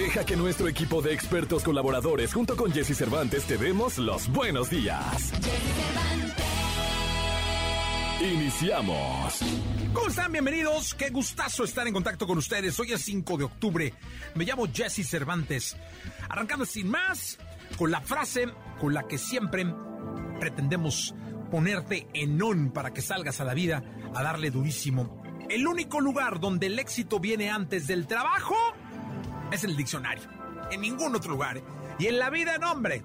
Deja que nuestro equipo de expertos colaboradores junto con Jesse Cervantes te demos los buenos días. Iniciamos. ¿Cómo están? Bienvenidos. Qué gustazo estar en contacto con ustedes. Hoy es 5 de octubre. Me llamo Jesse Cervantes. Arrancando sin más con la frase con la que siempre pretendemos ponerte en on para que salgas a la vida a darle durísimo. El único lugar donde el éxito viene antes del trabajo es el diccionario. En ningún otro lugar. Y en la vida, no, hombre.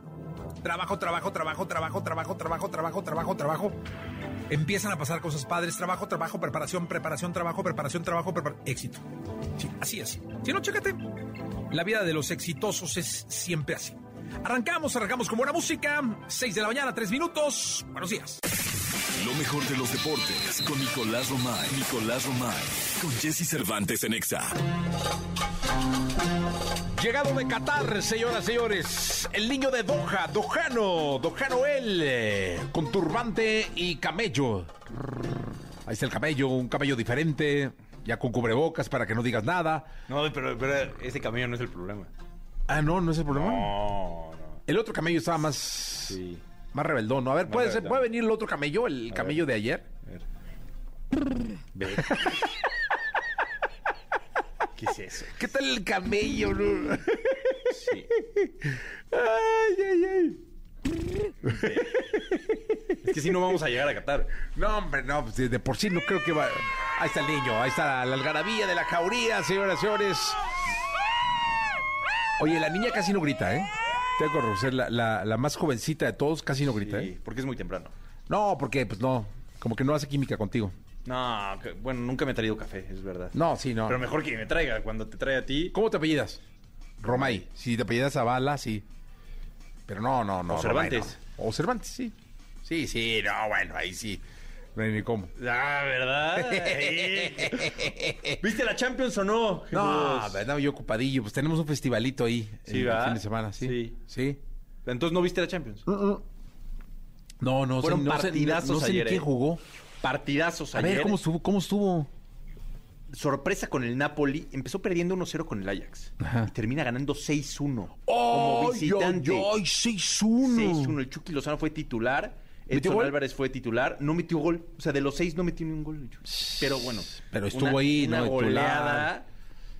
Trabajo, trabajo, trabajo, trabajo, trabajo, trabajo, trabajo, trabajo, trabajo. Empiezan a pasar cosas padres. Trabajo, trabajo, preparación, preparación, trabajo, preparación, trabajo, preparación. Éxito. Sí, así es. Si no, chécate. La vida de los exitosos es siempre así. Arrancamos, arrancamos con buena música. 6 de la mañana, 3 minutos. Buenos días. Lo mejor de los deportes con Nicolás Romay. Nicolás Romay. Con Jesse Cervantes en Exa. Llegado de Qatar, señoras y señores, el niño de Doha, Dojano, Dojano él, eh, con turbante y camello. Ahí está el camello, un camello diferente, ya con cubrebocas para que no digas nada. No, pero, pero ese camello no es el problema. Ah, no, no es el problema. No, no. El otro camello estaba más, Sí. Más rebeldón. ¿no? A ver, ¿puede, ser-. ¿puede venir el otro camello, el camello de ayer? A ver. Ve. ¿Qué es eso? ¿Qué tal el camello? no? Sí. Ay, ay, ay. Es que si no vamos a llegar a Qatar. No, hombre, no, pues, de, de por sí no creo que va. Ahí está el niño, ahí está la algarabía de la jauría, señoras y señores. Oye, la niña casi no grita, ¿eh? Tengo que reconocer, la, la, la más jovencita de todos casi no grita, Sí, ¿eh? porque es muy temprano. No, porque, pues no, como que no hace química contigo. No, que- bueno, nunca me ha traído café, es verdad. No, sí, no. Pero mejor que me traiga. Cuando te trae a ti, ¿Cómo te apellidas? Romay. Si te apellidas Zavala, sí. Pero no, no, no. O Cervantes. Romay, no. O Cervantes, sí. Sí, sí, no, bueno, ahí sí. No hay ni cómo. Ah, ¿verdad? ¿Viste la Champions o no? No, verdad, yo ocupadillo. Pues tenemos un festivalito ahí. Sí, el ¿va? fin de semana, sí. Sí. Sí. Entonces no viste la Champions. No, no Fueron sé, no sé, partidazos no sé ni ayer, quién ¿eh? jugó. Partidazos A ayer. ver, ¿cómo estuvo? ¿Cómo estuvo? Sorpresa con el Napoli. Empezó perdiendo 1-0 con el Ajax. Ajá. Y termina ganando 6-1. ¡Ay, como visitante. ay, ay! 6-1. 6-1. El Chucky Lozano fue titular. ¿Metió Edson gol? Álvarez fue titular. No metió gol. O sea, de los seis no metió ni un gol. Pero bueno. Pero estuvo una- ahí, una ¿no? Goleada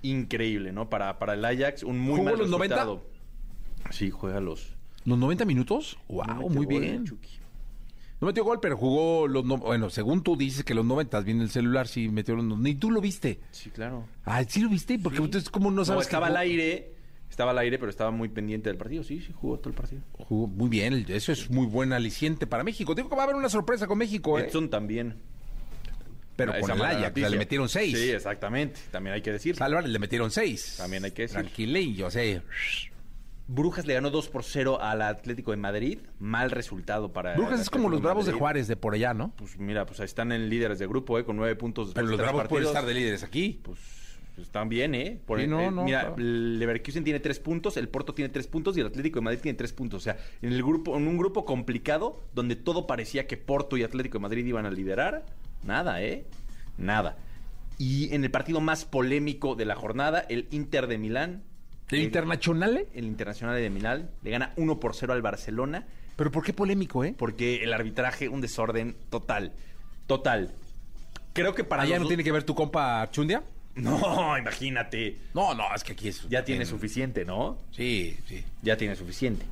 increíble, ¿no? Para, para el Ajax. Un muy ¿Jugó mal los 90? resultado. Sí, juega los... ¿Los 90 minutos? ¡Wow! no muy gol bien. Chucky. No metió gol, pero jugó los... no- Bueno, según tú dices que los 90, viene el celular, sí metió los... no- Ni tú lo viste. Sí, claro. Ay, ¿sí lo viste? Porque Sí. entonces, ¿cómo no No, sabes que estaba al aire. Estaba al aire, pero estaba muy pendiente del partido. Sí, sí, jugó todo el partido. Jugó muy bien, eso es muy buen aliciente para México. Digo que va a haber una sorpresa con México, ¿eh? Edson también. Pero Esa con el Ajax, le metieron seis. Sí, exactamente. También hay que decir. Álvarez le metieron seis. También hay que decir. Tranquilillo, o sea. Brujas le ganó 2 por 0 al Atlético de Madrid. Mal resultado para. Brujas es como los Bravos de. Juárez de por allá, ¿no? Pues mira, pues ahí están en líderes de grupo, ¿eh? Con nueve puntos. Pero los Bravos pueden estar de líderes aquí. Pues, pues están bien, ¿eh? Por- Sí, no, eh, no, Mira, claro. Leverkusen tiene tres puntos, el Porto tiene tres puntos y el Atlético de Madrid tiene tres puntos. O sea, en el grupo, en un grupo complicado donde todo parecía que Porto y Atlético de Madrid iban a liderar, nada, ¿eh? Nada. Y en el partido más polémico de la jornada, el Inter de Milán. ¿El le- Internacional? el Internacional de Milán le gana 1 por 0 al Barcelona Pero ¿por qué polémico, eh? porque el arbitraje, un desorden total. Total. Creo que para ¿Allá los no tiene que ver tu compa Chundia? No, imagínate. No, no, es que aquí es... Ya tiene en- suficiente, ¿no? Sí, sí. Ya tiene suficiente.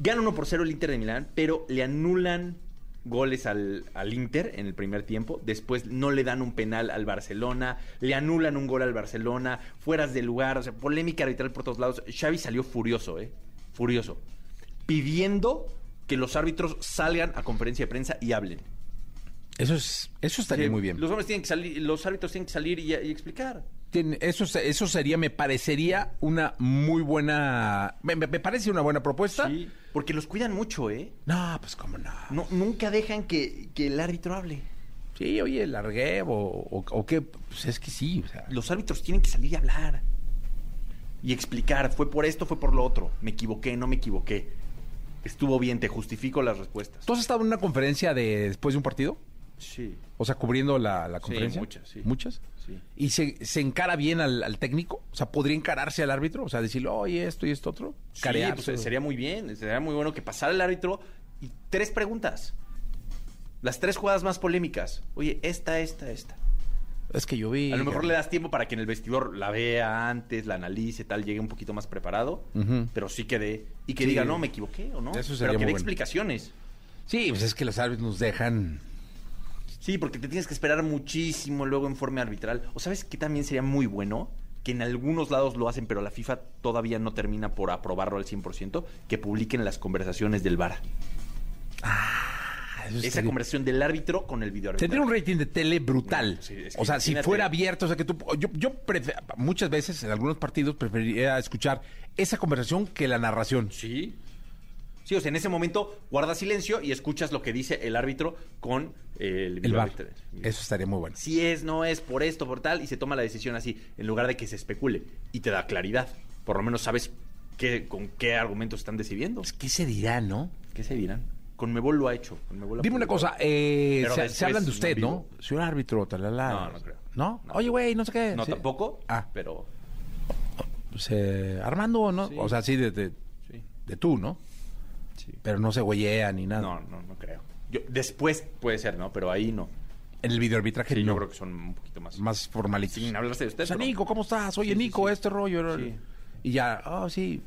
Gana 1 por 0 el Inter de Milán, pero le anulan goles al, al Inter en el primer tiempo. Después no le dan un penal al Barcelona. Le anulan un gol al Barcelona. Fueras de lugar. O sea, polémica arbitral por todos lados. Xavi salió furioso, ¿eh? Furioso. Pidiendo que los árbitros salgan a conferencia de prensa y hablen. Eso es, eso estaría Sí, muy bien. Los hombres tienen que salir, los árbitros tienen que salir y, y explicar. Eso, eso sería, me parecería una muy buena. Me, me- me parece una buena propuesta. Sí, porque los cuidan mucho, ¿eh? No, pues cómo no. No, nunca dejan que, que el árbitro hable. Sí, oye, largué o, o, o qué. Pues es que sí, o sea. Los árbitros tienen que salir y hablar. Y explicar, fue por esto, fue por lo otro. Me equivoqué, no me equivoqué. Estuvo bien, te justifico las respuestas. ¿Tú has estado en una conferencia de después de un partido? Sí. O sea, cubriendo la, la Sí, conferencia. muchas, sí. ¿Muchas? Sí. ¿Y se, se encara bien al, al técnico? O sea, ¿podría encararse al árbitro? O sea, decirle, oye, esto y esto otro. Sí, Carearse. pues, sería muy bien, sería muy bueno que pasara el árbitro y tres preguntas. Las tres jugadas más polémicas. Oye, esta, esta, esta. Es que yo vi. A lo mejor le das tiempo para que en el vestidor la vea antes, la analice, tal, llegue un poquito más preparado, pero sí que dé y que Sí. diga, no, me equivoqué o no. Eso sería pero que dé bueno. explicaciones. Sí, pues es que los árbitros nos dejan. Sí, porque te tienes que esperar muchísimo luego en forma arbitral. O sabes que también sería muy bueno que en algunos lados lo hacen, pero la FIFA todavía no termina por aprobarlo al 100%, que publiquen las conversaciones del VAR. Ah, Esa conversación del árbitro con el video árbitro. Tendría un rating de tele brutal. Sí, es que o sea, si fuera abierto, o sea, que tú. Yo, yo prefe- muchas veces en algunos partidos preferiría escuchar esa conversación que la narración. Sí. Sí, o sea, en ese momento guardas silencio y escuchas lo que dice el árbitro con el El bar. árbitro. Eso estaría muy bueno. Si es, no es, por esto, por tal, y se toma la decisión así, en lugar de que se especule. Y te da claridad. Por lo menos sabes qué, con qué argumentos están decidiendo. Pues, ¿Qué se dirá, no? ¿Qué se dirán? Conmebol lo ha hecho. Conmebol Dime una cosa, eh, se, hablan de no usted, ¿no? vivo. Señor árbitro, talala. No, no creo. ¿No? No. Oye, güey, no sé qué. No, Sí. tampoco. Ah. Pero. Pues, eh, Armando, ¿no? Sí. O sea, sí, de, de, Sí. de tú, ¿no? Sí. Pero no se güeyea ni nada. No, no, no creo. Yo, después puede ser, ¿no? Pero ahí no. En el videoarbitraje Sí, no. yo creo que son un poquito más. Más formalitos. Sin hablarse de usted. O sea, pero- Nico, ¿cómo estás? Oye, Sí, Nico, este rollo. Y ya, oh, sí.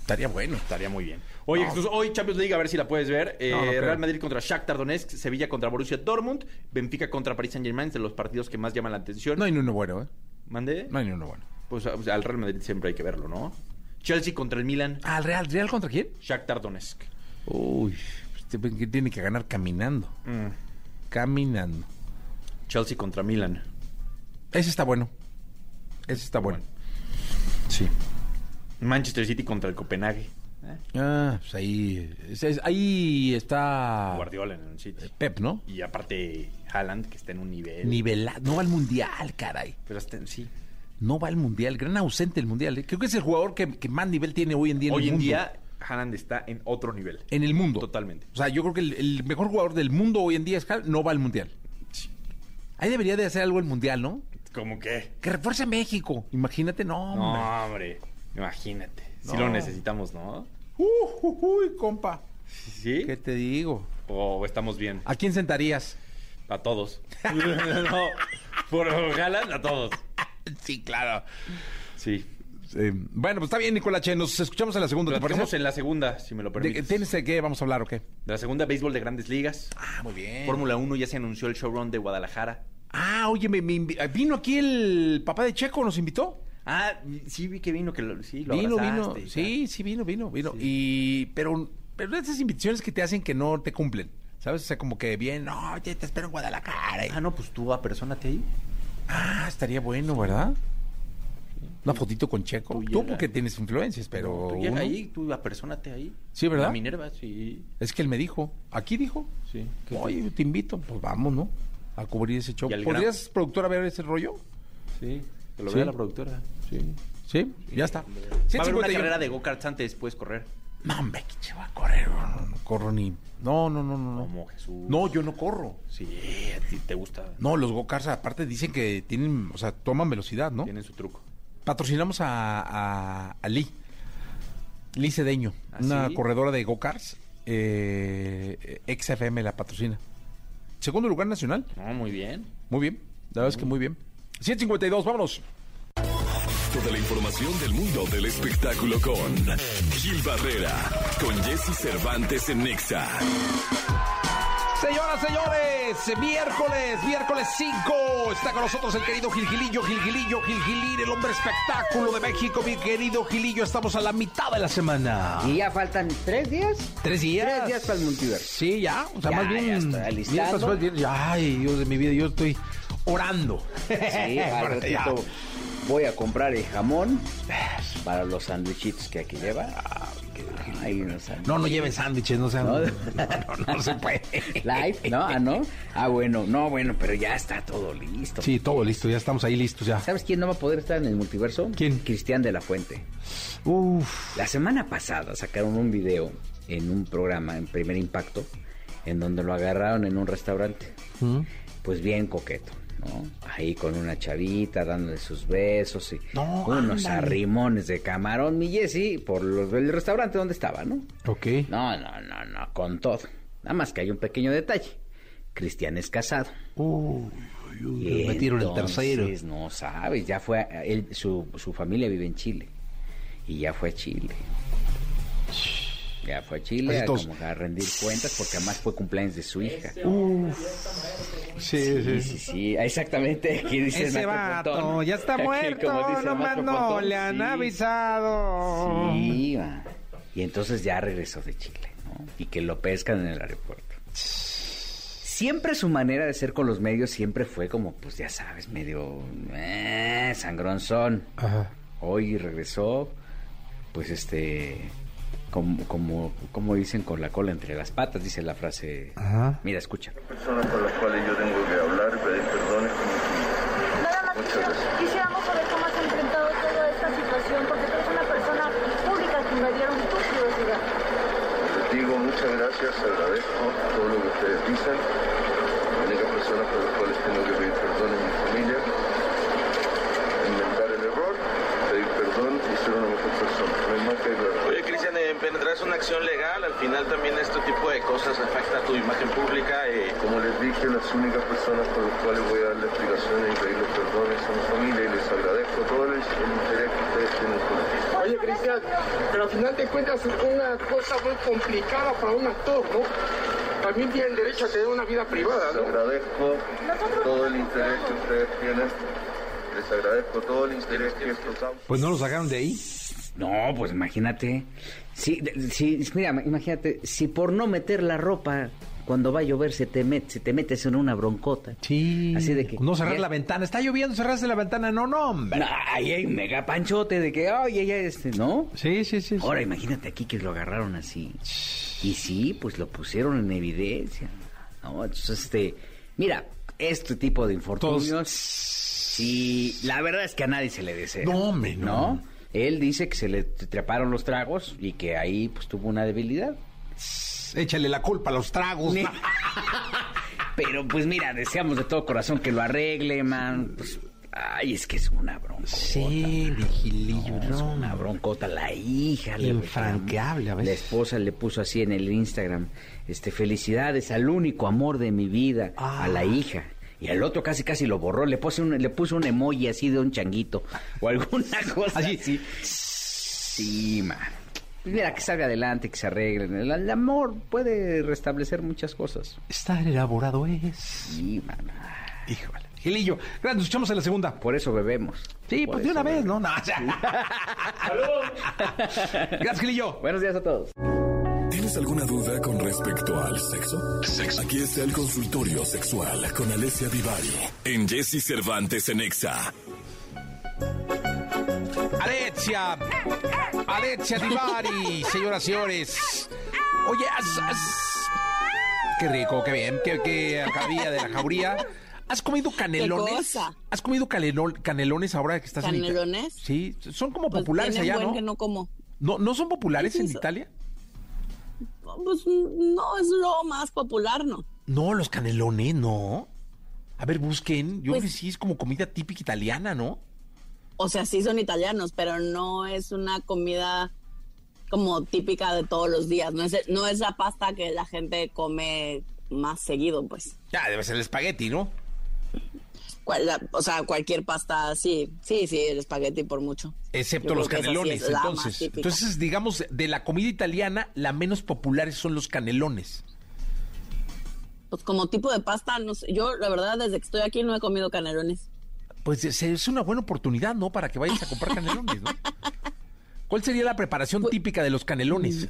Estaría bueno. Estaría muy bien. Oye, No. Jesús, hoy Champions League, a ver si la puedes ver. Eh, No, no creo. Real Madrid contra Shakhtar Donetsk, Sevilla contra Borussia Dortmund, Benfica contra Paris Saint-Germain, de los partidos que más llaman la atención. No hay ni uno bueno, ¿eh? ¿Mande? No hay ni uno bueno. Pues al Real Madrid siempre hay que verlo, ¿no? Chelsea contra el Milan, Ah, ¿el Real? ¿Real contra quién? Shakhtar Donetsk. Uy, pues, tiene que- tiene que ganar caminando. Mm. Caminando. Chelsea contra Milan. Ese está bueno. Ese está bueno. Sí. Manchester City contra el Copenhague. ¿Eh? Ah, pues ahí. ahí está. Guardiola en el City. Pep, ¿no? Y aparte Haaland, que está en un nivel. Nivelado. No va al mundial, caray. Pero hasta en sí. No va al mundial. Gran ausente del mundial. ¿eh? Creo que es el jugador que, que más nivel tiene hoy en día en Hoy el en mundo. día, Haaland está en otro nivel. En el mundo. Totalmente. O sea, yo creo que el, el mejor jugador del mundo hoy en día es Haaland, no va al mundial. Ahí debería de hacer algo el mundial, ¿no? ¿Cómo qué? Que refuerce a México. Imagínate, no, hombre. No, hombre. Imagínate. Si lo necesitamos, ¿no? Uh, uh, uy, compa. ¿Sí? ¿Qué te digo? ¿O estamos bien? ¿A quién sentarías? A todos. no. Por Haaland, a todos. Sí, claro. Sí. bueno, pues está bien, Nicolache. Nos escuchamos en la segunda, ¿te Platicamos parece? en la segunda, si me lo ¿De- permites. ¿Tienes de qué vamos a hablar o qué? De la segunda, béisbol de grandes ligas. Ah, muy bien. Fórmula 1 ya se anunció el showrun de Guadalajara. Ah, oye, me, me vino aquí el papá de Checo, nos invitó. Ah, sí vi que vino, que lo, sí, lo vino, vino. Sí, sí, vino, vino, vino. Sí. Y, pero, pero esas invitaciones que te hacen que no te cumplen. ¿Sabes? O sea, como que bien, no, oye, te espero en Guadalajara. Ah, no, pues tú apersónate ahí. Ah, estaría bueno, ¿verdad? Una fotito con Checo. Tú porque tienes influencias, pero. tú llega ahí, tú apersónate ahí. Sí, ¿verdad? La Minerva, sí. Es que él me dijo. Aquí dijo. Sí. Oye, te invito. Pues vamos, ¿no? A cubrir ese show. ¿Podrías, productora, ver ese rollo? Sí. Que lo Sí. vea la productora. Sí. Sí, ya está. Va a haber una 151. carrera de go-karts antes, puedes correr. No, hombre, que va a correr. No corro ni. No, no, no, no. No, Como Jesús. no yo no corro. Sí, a ti te gusta. No, los go-karts aparte dicen que tienen, o sea, toman velocidad, ¿no? Tienen su truco. Patrocinamos a, a, a Lee. Lee Cedeño, ¿Ah, una sí? corredora de go-karts. Eh, XFM la patrocina. Segundo lugar nacional. No, muy bien. Muy bien. La verdad es que muy bien. 152, vámonos. Toda la información del mundo del espectáculo con Gil Barrera, con Jesse Cervantes en Nexa. Señoras, señores, miércoles, miércoles 5. Está con nosotros el querido Gilgilillo, Gilgilillo, Gilgilín, el hombre espectáculo de México. Mi querido Gilillo, estamos a la mitad de la semana. Y ya faltan tres días. ¿Tres días? Tres días para el multiverso. Sí, ya. O sea, Ya, más bien. ya estoy alistando. Ay, Dios de mi vida, yo estoy. orando. Sí, voy a comprar el jamón para los sandwichitos que aquí lleva. Ay, unos sándwiches. No, no lleven sándwiches, no sean. No. No, no, no se puede. Live, ¿no? Ah, ¿no? Ah, bueno, no, bueno, pero ya está todo listo. Sí, todo listo, ya estamos ahí listos ya. ¿Sabes quién no va a poder estar en el multiverso? ¿Quién? Cristian de la Fuente. Uf. La semana pasada sacaron un video en un programa, en Primer Impacto, en donde lo agarraron en un restaurante. ¿Mm? Pues bien coqueto, ¿no? Ahí con una chavita dándole sus besos y No, unos ándale. arrimones de camarón, mi Jessy, por los del restaurante donde estaba, ¿no? Ok. No, no, no, no, con todo. Nada más que hay un pequeño detalle. Cristian es casado. Uy, Y metieron el tercero. No sabes, ya fue. él, su, su familia vive en Chile. Y ya fue a Chile. Ya fue a Chile a, como a rendir cuentas porque además fue cumpleaños de su hija. Sí, Sí, sí, sí, exactamente. Aquí dice Ese vato Pontón. ya está muerto, nomás no le han sí. avisado. Sí, va. Y entonces ya regresó de Chile, ¿no? Y que lo pescan en el aeropuerto. Siempre su manera de ser con los medios siempre fue como, pues ya sabes, medio eh, sangronzón. Ajá. Hoy regresó, pues este, como, como, como dicen, con la cola entre las patas, dice la frase. Ajá. Mira, escucha. personas con las cuales yo tengo que hablar y pedir perdón es con mi familia. Nada más Muchas quisiera- gracias. quisiéramos saber cómo has enfrentado toda esta situación, porque tú eres una persona pública que invadieron tu privacidad. Les digo muchas gracias, agradezco todo lo que ustedes dicen. La única persona con las cuales tengo que pedir perdón es mi familia. Inventar el error, pedir perdón y ser una mejor persona. No hay más que aclarar. Oye, Cristian, eh, penetras una acción legal, al final también este tipo de cosas afecta a tu imagen pública. eh, Como les dije, las únicas personas con las cuales voy a darle explicaciones y pedirles perdones son mi familia y les agradezco todo el, interés que ustedes tienen conmigo. Oye, Cristian, pero al final de cuentas es una cosa muy complicada para un actor, ¿no? También tienen derecho a tener una vida privada, Les ¿no? agradezco todo el interés que ustedes tienen. Les agradezco todo el interés que esto causa. Pues no lo sacaron de ahí. No, pues imagínate. Sí, sí, mira, imagínate, si por no meter la ropa cuando va a llover se te, met- se te metes en una broncota. Sí. Así de que- No cerrar ya- la ventana. Está lloviendo, cerraste la ventana. No, no, hombre. No, ahí hay un mega panchote de que, ya este, ¿no? Sí, sí, sí. sí. Ahora imagínate aquí que lo agarraron así. Y sí, pues lo pusieron en evidencia. ¿no? Entonces, este, mira, este tipo de infortunios, sí, la verdad es que a nadie se le desea. No, hombre, no. Él dice que se le treparon los tragos y que ahí pues tuvo una debilidad. Échale la culpa a los tragos. Ni- Pero pues mira, deseamos de todo corazón que lo arregle, man. Pues, ay, es que es una bronca. Sí, vigilillo, Es no. una broncota, la hija le Infranqueable, a veces. La esposa le puso así en el Instagram, este, felicidades al único amor de mi vida, Ah. a la hija. Y al otro casi casi lo borró, le puso un, le puso un emoji así de un changuito o alguna cosa Así. así. Sí, man. Mira, que salga adelante, que se arreglen. El, el amor puede restablecer muchas cosas. Estar elaborado es. Sí, man. Híjole. Gilillo, gracias, nos escuchamos en la segunda. Por eso bebemos. Sí, Por pues de una vez. ¿no? No. Gracias, Gilillo. Buenos días a todos. ¿Tienes alguna duda con respecto al sexo? Aquí está el consultorio sexual con Alessia Divari en Jesse Cervantes en Exa. Alexia. Alexia Divari, señoras y señores. Oye, haz- Qué rico, qué bien, qué, qué de la jauría. ¿Has comido canelones? cosa? ¿Has comido canelol- canelones ahora que estás en Italia? ¿Canelones? Sí, son como Pues populares allá, buen ¿no? que no como. ¿no? ¿No son populares ¿Qué es en? Italia? Pues no es lo más popular, ¿no? No, los canelones, no. A ver, busquen. Yo Pues- creo que sí es como comida típica italiana, ¿no? O sea, sí son italianos, pero no es una comida como típica de todos los días. No es, no es la pasta que la gente come más seguido, pues. Ya, debe ser el espagueti, ¿no? Cual- la- o sea, cualquier pasta, sí, sí, sí, el espagueti por mucho. Excepto los sí canelones, entonces. Entonces, digamos, de la comida italiana, la menos popular son los canelones. Pues como tipo de pasta, no sé, yo la verdad desde que estoy aquí no he comido canelones. Pues es- es una buena oportunidad, ¿no? Para que vayas a comprar canelones, ¿no? ¿Cuál sería la preparación Pues- típica de los canelones?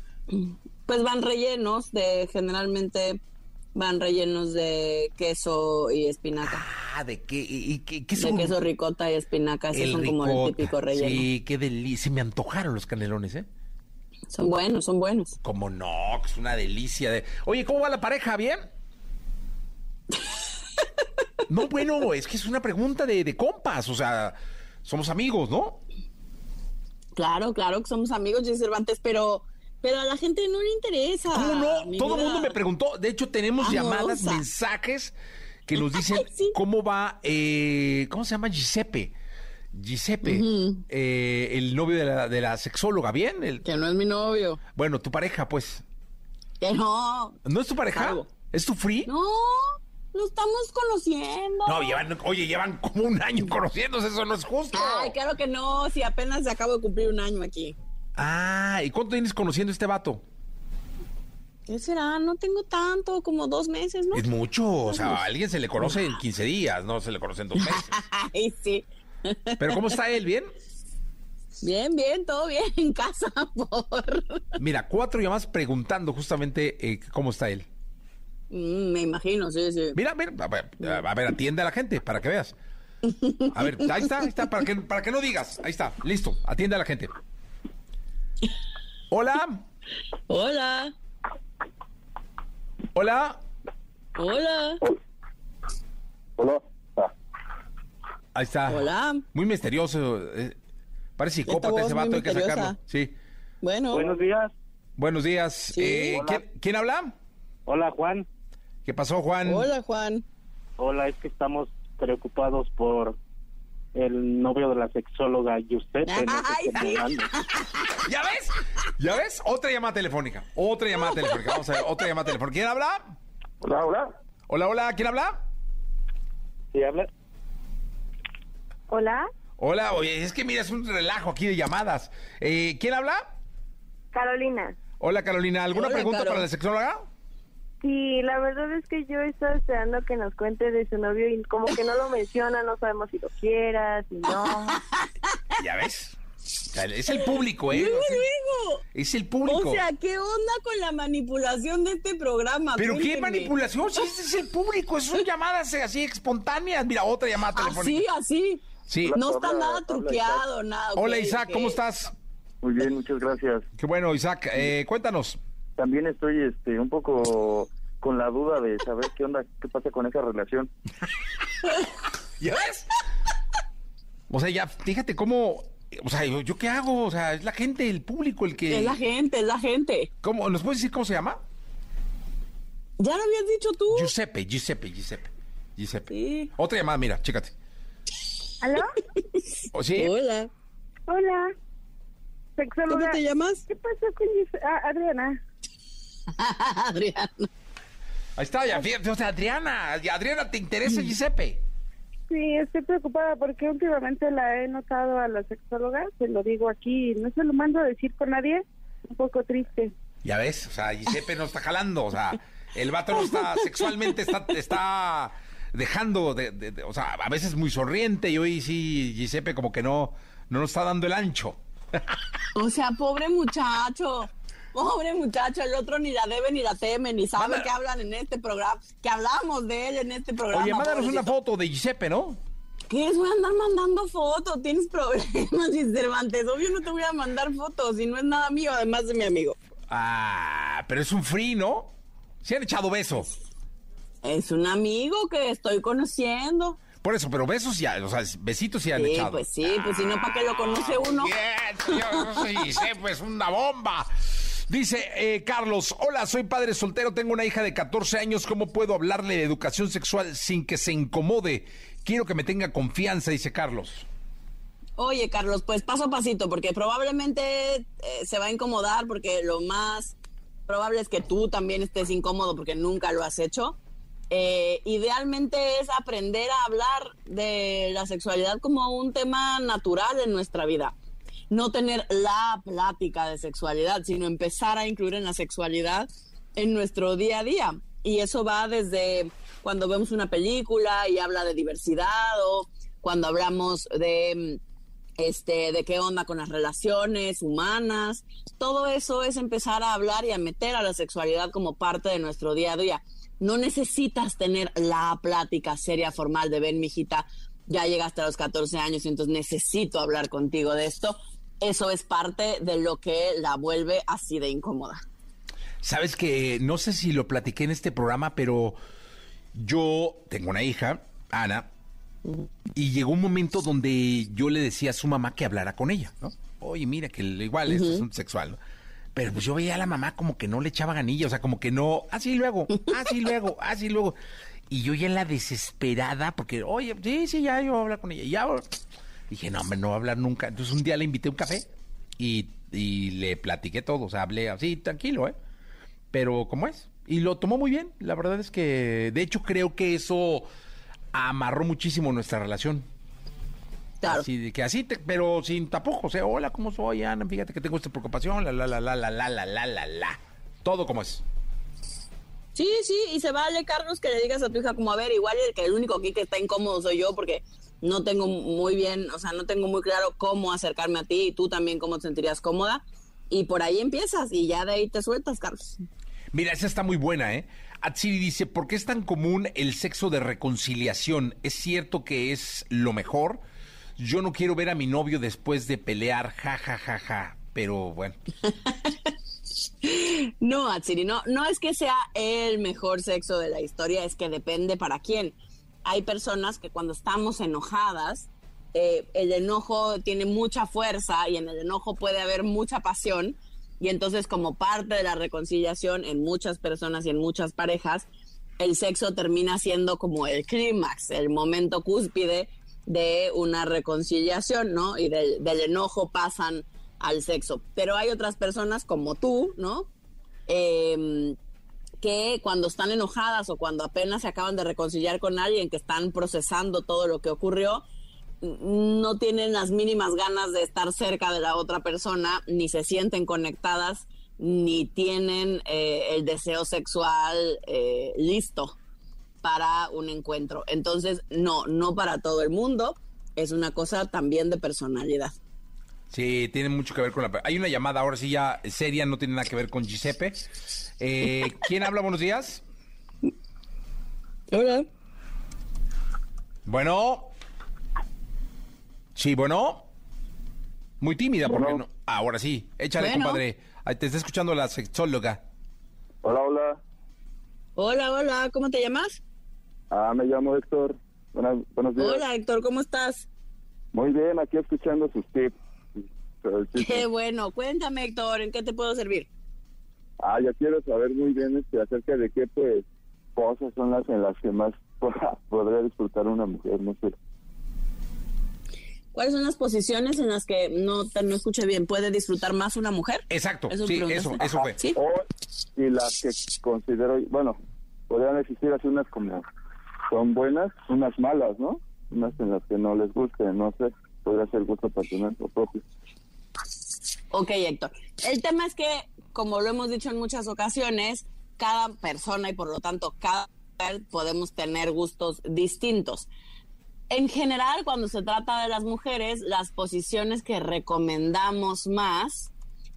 Pues van rellenos de, generalmente van rellenos de queso y espinaca. Ah, ¿de qué? ¿Y, qué, qué De son? queso ricota y espinaca, esos El son como el ricota. típico relleno. Sí, qué delicia. Me antojaron los canelones, ¿eh? Son buenos, son buenos. Como no, es una delicia. De... Oye, ¿cómo va la pareja? ¿Bien? No, bueno, es que es una pregunta de, de compas. O sea, somos amigos, ¿no? Claro, claro que somos amigos, Jay Cervantes, pero, pero a la gente no le interesa. ¿Cómo no? Todo el mundo me preguntó. De hecho, tenemos Amorosa. llamadas, mensajes que nos dicen sí. cómo va, eh, ¿cómo se llama? Giuseppe. Giuseppe, eh, el novio de la, de la sexóloga, ¿bien? El- Que no es mi novio. bueno, tu pareja, pues. Que no. ¿No es tu pareja? Algo. ¿Es tu free? No, lo estamos conociendo. No, llevan, oye, llevan como un año conociéndose, eso no es justo. Ay, claro que no, si apenas acabo de cumplir un año aquí. Ah, ¿y cuánto tienes conociendo a este vato? ¿Qué será? No tengo tanto, como dos meses, ¿no? Es mucho, o sea, a alguien se le conoce en 15 días, no se le conoce en dos meses. Ay, sí. Pero ¿cómo está él? ¿Bien? Bien, bien, todo bien en casa, por. Mira, cuatro llamadas preguntando justamente eh, cómo está él. Mm, me imagino, sí, sí. Mira, mira, a ver, a ver, atiende a la gente para que veas. A ver, ahí está, ahí está, para que, para que no digas. Ahí está, listo, atiende a la gente. Hola, Hola, hola. hola, Hola. Ah, Ahí está. hola. Muy misterioso. eh, Parece psicópata ese vato, hay que sacarlo. Sí. Bueno, Buenos días. Buenos días. Eh, Hola. ¿quién, quién habla? Hola, Juan. ¿Qué pasó, Juan? hola, Juan. Hola, es que estamos preocupados por el novio de la sexóloga Giuseppe. no sé. ¿Ya ves? ¿Ya ves? Otra llamada telefónica. Otra llamada telefónica. Vamos a ver, otra llamada telefónica. ¿Quién habla? Hola, hola. Hola, hola. ¿Quién habla? ¿Sí habla? Hola, Hola, oye, es que mira, es un relajo aquí de llamadas. Eh, ¿Quién habla? Carolina. Hola, Carolina. ¿Alguna Hola, pregunta Caro. para la sexóloga? Sí, la verdad es que yo estaba esperando que nos cuente de su novio y como que no lo menciona, no sabemos si lo quiera, si no. ¿Ya ves? Es el público, ¿eh? Luego, Es el- luego. Es el público. O sea, ¿qué onda con la manipulación de este programa? ¿Pero qué Cuéntenme. manipulación? Si ese es el público, son llamadas así espontáneas. Mira, otra llamada telefónica. Así, así. Sí. No está nada truqueado, nada. Hola, Isaac. ¿cómo estás? Muy bien, muchas gracias. Qué bueno, Isaac. Eh, cuéntanos. También estoy este, un poco con la duda de saber qué onda, qué pasa con esa relación. ¿Ya ves? O sea, ya, fíjate cómo... O sea, ¿yo, yo qué hago? O sea, es la gente, el público el que... Es la gente, es la gente. ¿Cómo? ¿Nos puedes decir cómo se llama? ¿Ya lo habías dicho tú? Giuseppe, Giuseppe, Giuseppe. Giuseppe. Sí. Otra llamada, mira, chécate. ¿Aló? ¿O sí? Hola. Hola. ¿Cómo te llamas? ¿Qué pasó con Gis- ah, Adriana? Adriana. Ahí está, ya, fíjate, o sea, Adriana. Adriana, ¿te interesa Giuseppe? Sí, estoy preocupada porque últimamente la he notado a la sexóloga, se lo digo aquí, no se lo mando a decir con nadie, un poco triste. Ya ves, o sea, Giuseppe no está jalando, o sea, el vato no está sexualmente, está, está dejando, de, de- de- o sea, a veces muy sonriente y hoy sí, Giuseppe como que no, no nos está dando el ancho. O sea, pobre muchacho. Pobre muchacho, el otro ni la debe ni la teme, ni sabe Manda- que hablan en este programa, que hablamos de él en este programa. Oye, mándanos una foto de Giuseppe, ¿no? ¿Qué es? Voy a andar mandando fotos, tienes problemas, sin Cervantes. Obvio no te voy a mandar fotos, y no es nada mío, además de mi amigo. Ah, pero es un free, ¿no? Se han echado besos. Es un amigo que estoy conociendo. Por eso, pero besos ya, o sea, besitos sí han Sí, echado. pues sí, pues si no, ¿para qué lo conoce uno? Bien, yo soy Giuseppe, es una bomba. Dice eh, Carlos, hola, soy padre soltero, tengo una hija de 14 años, ¿cómo puedo hablarle de educación sexual sin que se incomode? Quiero que me tenga confianza, dice Carlos. Oye, Carlos, pues paso a pasito, porque probablemente eh, se va a incomodar, porque lo más probable es que tú también estés incómodo porque nunca lo has hecho. Eh, idealmente es aprender a hablar de la sexualidad como un tema natural en nuestra vida. No tener la plática de sexualidad, sino empezar a incluir en la sexualidad en nuestro día a día. Y eso va desde cuando vemos una película y habla de diversidad o cuando hablamos de este, de qué onda con las relaciones humanas. Todo eso es empezar a hablar y a meter a la sexualidad como parte de nuestro día a día. No necesitas tener la plática seria, formal de ven, mijita, ya llegaste a los 14 años y entonces necesito hablar contigo de esto. Eso es parte de lo que la vuelve así de incómoda. Sabes que no sé si lo platiqué en este programa, pero yo tengo una hija, Ana, y llegó un momento donde yo le decía a su mamá que hablara con ella, ¿no? Oye, mira, que igual es un sexual, ¿no? Pero pues yo veía a la mamá como que no le echaba ganilla, o sea, como que no, así luego, así luego, así luego. Y yo ya en la desesperada, porque, oye, sí, sí, ya yo voy a hablar con ella. Ya, dije, no, hombre, no voy a hablar nunca. Entonces un día le invité un café y, y le platiqué todo, o sea, hablé así, tranquilo, ¿eh? Pero, ¿cómo es? Y lo tomó muy bien. La verdad es que, de hecho, creo que eso amarró muchísimo nuestra relación. Claro. Así de que así, te- pero sin tapujos, ¿eh? Hola, ¿cómo soy, Ana? Fíjate que tengo esta preocupación, la, la, la, la, la, la, la, la, la, la. Todo como es. Sí, sí, y se vale, Carlos, que le digas a tu hija como, a ver, igual el que el único aquí que está incómodo soy yo porque no tengo muy bien, o sea, no tengo muy claro cómo acercarme a ti y tú también cómo te sentirías cómoda. Y por ahí empiezas y ya de ahí te sueltas, Carlos. Mira, esa está muy buena, ¿eh? Atsiri dice, ¿por qué es tan común el sexo de reconciliación? ¿Es cierto que es lo mejor? Yo no quiero ver a mi novio después de pelear, ja, ja, ja, ja. Pero bueno, No, Atsiri, no, no es que sea el mejor sexo de la historia, es que depende para quién. Hay personas que cuando estamos enojadas, eh, el enojo tiene mucha fuerza y en el enojo puede haber mucha pasión y entonces como parte de la reconciliación en muchas personas y en muchas parejas, el sexo termina siendo como el clímax, el momento cúspide de una reconciliación, ¿no? Y del, enojo pasan al sexo. Pero hay otras personas como tú, ¿no? Eh, que cuando están enojadas o cuando apenas se acaban de reconciliar con alguien, que están procesando todo lo que ocurrió, no tienen las mínimas ganas de estar cerca de la otra persona, ni se sienten conectadas, ni tienen eh, el deseo sexual eh, listo para un encuentro. Entonces, no, no para todo el mundo, es una cosa también de personalidad. Sí, tiene mucho que ver con la... Hay una llamada ahora sí ya seria, no tiene nada que ver con Giuseppe. Eh, ¿Quién habla? Buenos días. Hola. Bueno. Sí, bueno. Muy tímida, porque Bueno. no. Ahora sí, échale, Bueno. compadre. Ahí te está escuchando la sexóloga. Hola, hola. Hola, hola, ¿cómo te llamas? Ah, me llamo Héctor. Buenas, buenos días. Hola, Héctor, ¿cómo estás? Muy bien, aquí escuchando sus tips. Qué bueno, cuéntame, Héctor, ¿en qué te puedo servir? Ah, ya quiero saber muy bien este, acerca de qué pues cosas son las en las que más podría disfrutar una mujer, no sé. ¿Cuáles son las posiciones en las que no te no escuché bien? ¿Puede disfrutar más una mujer? Exacto, Eso sí, eso, eso fue. Sí. O y las que considero, bueno, podrían existir así unas como son buenas, unas malas, ¿no? Unas en las que no les guste, no sé, podría ser gusto personal o propio. Ok, Héctor. El tema es que, como lo hemos dicho en muchas ocasiones, cada persona y por lo tanto cada podemos tener gustos distintos. En general, cuando se trata de las mujeres, las posiciones que recomendamos más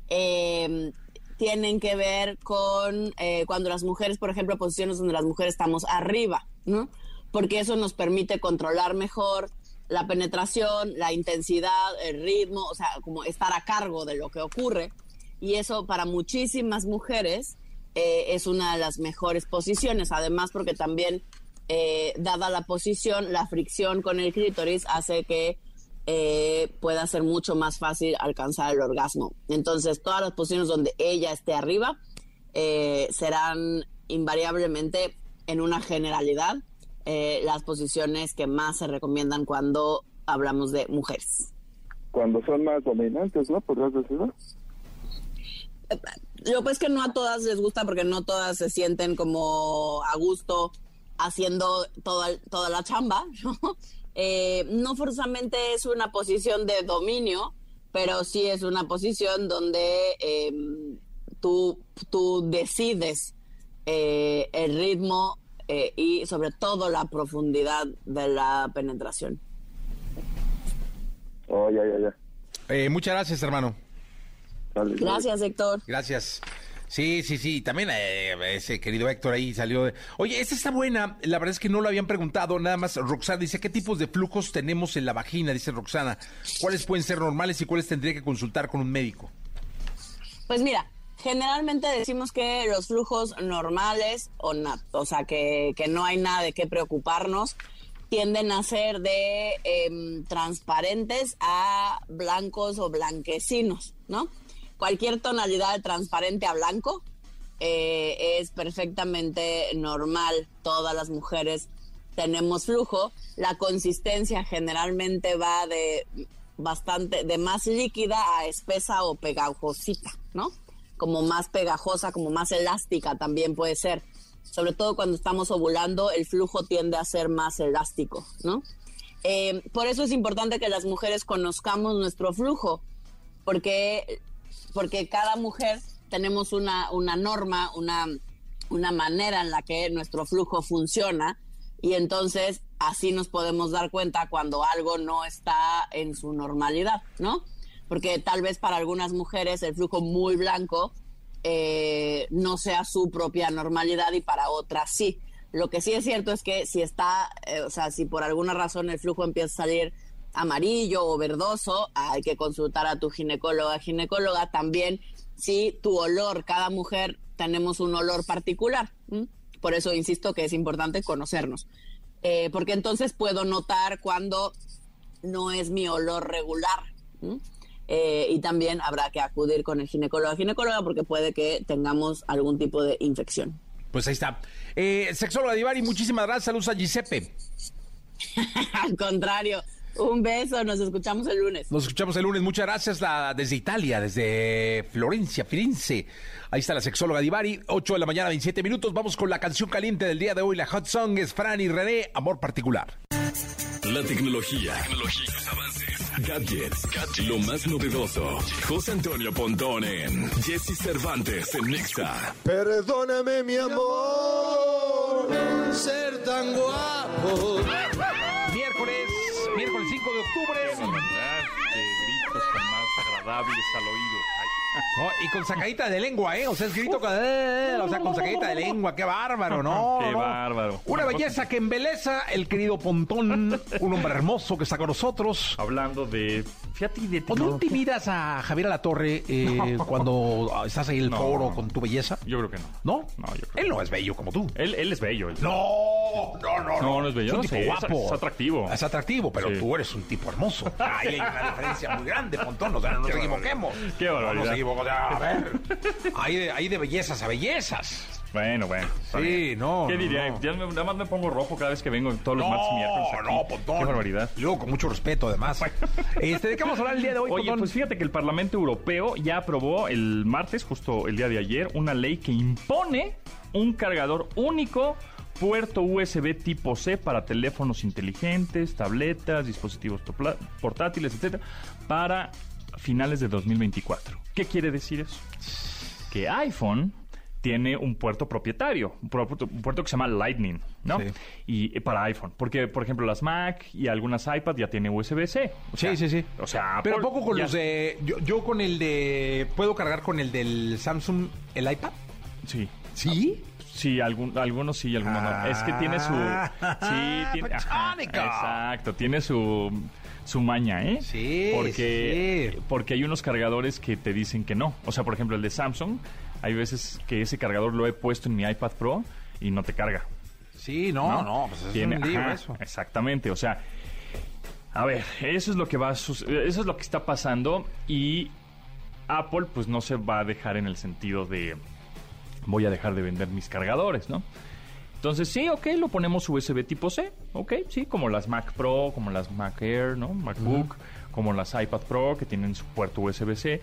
eh, tienen que ver con eh, cuando las mujeres, por ejemplo, posiciones donde las mujeres estamos arriba, ¿no? Porque eso nos permite controlar mejor la penetración, la intensidad, el ritmo, o sea, como estar a cargo de lo que ocurre. Y eso para muchísimas mujeres eh, es una de las mejores posiciones, además porque también, eh, dada la posición, la fricción con el clítoris hace que eh, pueda ser mucho más fácil alcanzar el orgasmo. Entonces, todas las posiciones donde ella esté arriba serán invariablemente, en una generalidad, eh, las posiciones que más se recomiendan cuando hablamos de mujeres. Cuando son más dominantes, ¿no? Podrías decirlo. Lo pues que no a todas les gusta porque no todas se sienten como a gusto haciendo toda, toda la chamba, ¿no? Eh, no forzosamente es una posición de dominio, pero sí es una posición donde eh, tú, tú decides eh, el ritmo eh, y sobre todo la profundidad de la penetración. Oh, ya, ya, ya. Eh, muchas gracias, hermano. Dale, dale. Gracias, Héctor. Gracias. Sí, sí, sí. También eh, ese querido Héctor ahí salió. de- Oye, esta está buena. La verdad es que no lo habían preguntado. Nada más, Roxana dice, ¿qué tipos de flujos tenemos en la vagina? Dice Roxana. ¿Cuáles pueden ser normales y cuáles tendría que consultar con un médico? Pues mira, generalmente decimos que los flujos normales, o, o sea, que, que no hay nada de qué preocuparnos, tienden a ser de em, transparentes a blancos o blanquecinos, ¿no? Cualquier tonalidad de transparente a blanco eh, es perfectamente normal. Todas las mujeres tenemos flujo. La consistencia generalmente va de bastante, de más líquida a espesa o pegajosita, ¿no? Como más pegajosa, como más elástica también puede ser. Sobre todo cuando estamos ovulando, el flujo tiende a ser más elástico, ¿no? Eh, por eso es importante que las mujeres conozcamos nuestro flujo, porque, porque cada mujer tenemos una, una norma, una, una manera en la que nuestro flujo funciona y entonces así nos podemos dar cuenta cuando algo no está en su normalidad, ¿no? Porque tal vez para algunas mujeres el flujo muy blanco eh, no sea su propia normalidad y para otras sí. Lo que sí es cierto es que si está, eh, o sea, si por alguna razón el flujo empieza a salir amarillo o verdoso, hay que consultar a tu ginecóloga, ginecóloga también si tu olor, cada mujer tenemos un olor particular. Por eso insisto que es importante conocernos. Eh, porque entonces puedo notar cuando no es mi olor regular. Eh, y también habrá que acudir con el ginecólogo o ginecóloga porque puede que tengamos algún tipo de infección. Pues ahí está. Eh, sexóloga Divari, muchísimas gracias. Saludos a Giuseppe. Al contrario, un beso, nos escuchamos el lunes. Nos escuchamos el lunes. Muchas gracias la, desde Italia, desde Florencia, Firenze. Ahí está la sexóloga Divari, 8 de la mañana, 27 minutos. Vamos con la canción caliente del día de hoy. La hot song es Fran y René, Amor Particular. La tecnología, tecnología, avances, gadgets, lo más novedoso. José Antonio Pontón en Jesse Cervantes en Nexa. Perdóname, mi amor, ser tan guapo. Miércoles, miércoles 5 de octubre. Qué gritos más agradables al oído. Y con sacadita de lengua, ¿eh? O sea, es grito con... eh, o sea, con sacadita de lengua. ¡Qué bárbaro, no! Qué no. bárbaro. Una belleza que embeleza el querido Pontón. Un hombre hermoso que está con nosotros. Hablando de. Fíjate, de ¿O no intimidas a Javier Alatorre eh, cuando estás ahí en el No. foro con tu belleza? Yo creo que no. ¿No? No, yo creo Él no es bello como tú. Él, él es bello. él- No, no, no. No, no es bello. Es un No, tipo sí, guapo. es atractivo. Es atractivo, pero Sí. tú eres un tipo hermoso. Ahí hay una diferencia muy grande, Pontón. O sea, no nos Qué equivoquemos. Qué No barbaridad. nos equivoquemos. A ver. Hay de, hay de bellezas a bellezas. Bueno, bueno. Sí, no, ¿Qué no, diría? no. Ya me- nada más me pongo rojo cada vez que vengo todos los martes y miércoles. aquí. no, Pontón. Qué barbaridad. Luego con mucho respeto, además. Este, ¿De qué vamos a hablar el día de hoy, Oye, Pontón? pues fíjate que el Parlamento Europeo ya aprobó el martes, justo el día de ayer, una ley que impone un cargador único puerto USB tipo C para teléfonos inteligentes, tabletas, dispositivos portátiles, etcétera, para finales de 2024. ¿Qué quiere decir eso? Que iPhone tiene un puerto propietario, un puerto, un puerto que se llama Lightning, ¿no? Sí. Y eh, para iPhone, porque por ejemplo las Mac y algunas iPad ya tienen USB-C. Sea, Sí, sí, sí. O sea, Pero Apple poco con ya- los de. Yo, yo con el de. ¿Puedo cargar con el del Samsung el iPad? Sí. ¿Sí? Sí, algún- algunos sí y algunos no. Es que tiene su... Sí, tiene... ajá, exacto, tiene su, su maña, ¿eh? Sí, Porque, sí. porque hay unos cargadores que te dicen que no. O sea, por ejemplo, el de Samsung, hay veces que ese cargador lo he puesto en mi iPad Pro y no te carga. Sí, no, no, pues es Tiene- un lío ajá, eso. Exactamente, o sea, a ver, eso es lo que va a eso es lo que está pasando y Apple pues no se va a dejar en el sentido de voy a dejar de vender mis cargadores, ¿no? Entonces, sí, ok, lo ponemos USB tipo C, ok, sí, como las Mac Pro, como las Mac Air, ¿no? MacBook, como las iPad Pro que tienen su puerto USB-C,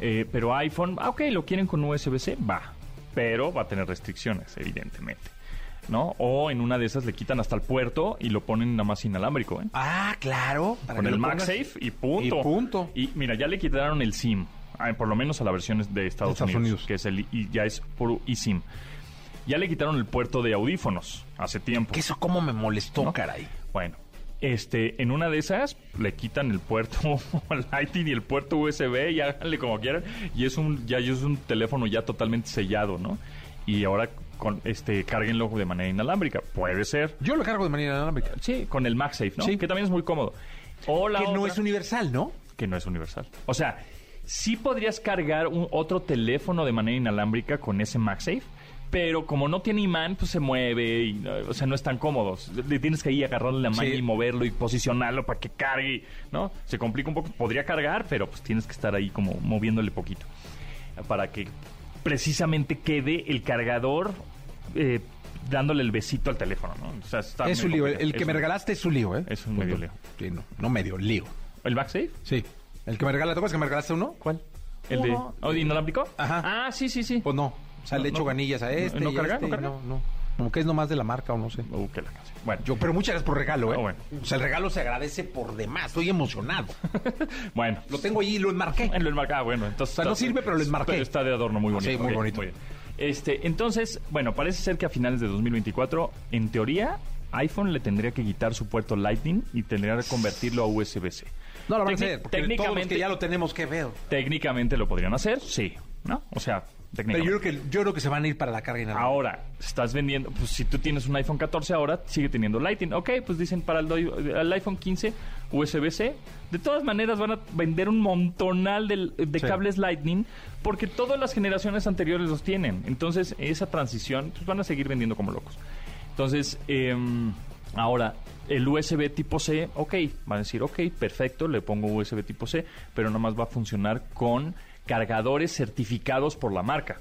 eh, pero iPhone, ah, ok, lo quieren con USB-C, va, pero va a tener restricciones, evidentemente, ¿no? O en una de esas le quitan hasta el puerto y lo ponen nada más inalámbrico, ¿eh? Ah, claro. para con el MagSafe y punto. Y punto. Y mira, ya le quitaron el SIM, por lo menos a la versión de Estados, Estados Unidos, Unidos. que es el y ya es puro eSIM. Ya le quitaron el puerto de audífonos hace tiempo. Que eso cómo me molestó, ¿no? caray. Bueno, este, en una de esas le quitan el puerto Lightning y el puerto USB y háganle como quieran y es un ya es un teléfono ya totalmente sellado, ¿no? Y ahora con este cárguenlo de manera inalámbrica, puede ser. Yo lo cargo de manera inalámbrica. Sí, con el MagSafe, ¿no? Sí. Que también es muy cómodo. O la Que no es universal, ¿no? que no es universal. O sea, sí podrías cargar un otro teléfono de manera inalámbrica con ese MagSafe, pero como no tiene imán, pues se mueve y, no- o sea, no es tan cómodo. Le tienes que ir agarrarle la mano Sí. y moverlo y posicionarlo para que cargue, ¿no? Se complica un poco. Podría cargar, pero pues tienes que estar ahí como moviéndole poquito para que precisamente quede el cargador eh, dándole el besito al teléfono, ¿no? O sea, está Es un lío. El, que me regalaste es un lío, ¿eh? Es un medio lío. Sí, no, no medio, lío. ¿El MagSafe? Sí. El que me regalaste, ¿te acuerdas que me regalaste uno? ¿Cuál? ¿El de Uno. oh, de inalámbrico? Ajá. Ah, sí, sí, sí. Pues no. O sea, No, le echo no. ganillas a este. ¿No y a carga? este, ¿No y carga? No, no. Como que es nomás de la marca o no sé. Uh, qué la canción. Bueno, Yo, pero muchas gracias por regalo, ¿eh? Ah, bueno. O sea, el regalo se agradece por demás. Estoy emocionado. bueno. Lo tengo ahí y lo enmarqué. En lo enmarcado, ah, bueno, entonces... O sea, no sirve, pero lo enmarqué. Pero está de adorno muy bonito. Sí, muy Ok, bonito. bien. Este, entonces, bueno, parece ser que a finales de 2024, en teoría, iPhone le tendría que quitar su puerto Lightning y tendría que convertirlo a USB-C. No lo van a hacer. Porque todos los técnicamente, que ya lo tenemos que ver. técnicamente lo podrían hacer, sí, ¿no? O sea, Pero técnicamente. yo creo que yo creo que se van a ir para la carga inalámbrica. Ahora, estás vendiendo, pues si tú tienes un iPhone 14 ahora, sigue teniendo Lightning. Ok, pues dicen para el, iPhone 15 USB-C. De todas maneras van a vender un montonal de, Sí. cables Lightning porque todas las generaciones anteriores los tienen. Entonces, esa transición, pues van a seguir vendiendo como locos. Entonces, em, ahora, el USB tipo C, ok, van a decir, ok, perfecto, le pongo USB tipo C, pero nomás va a funcionar con cargadores certificados por la marca.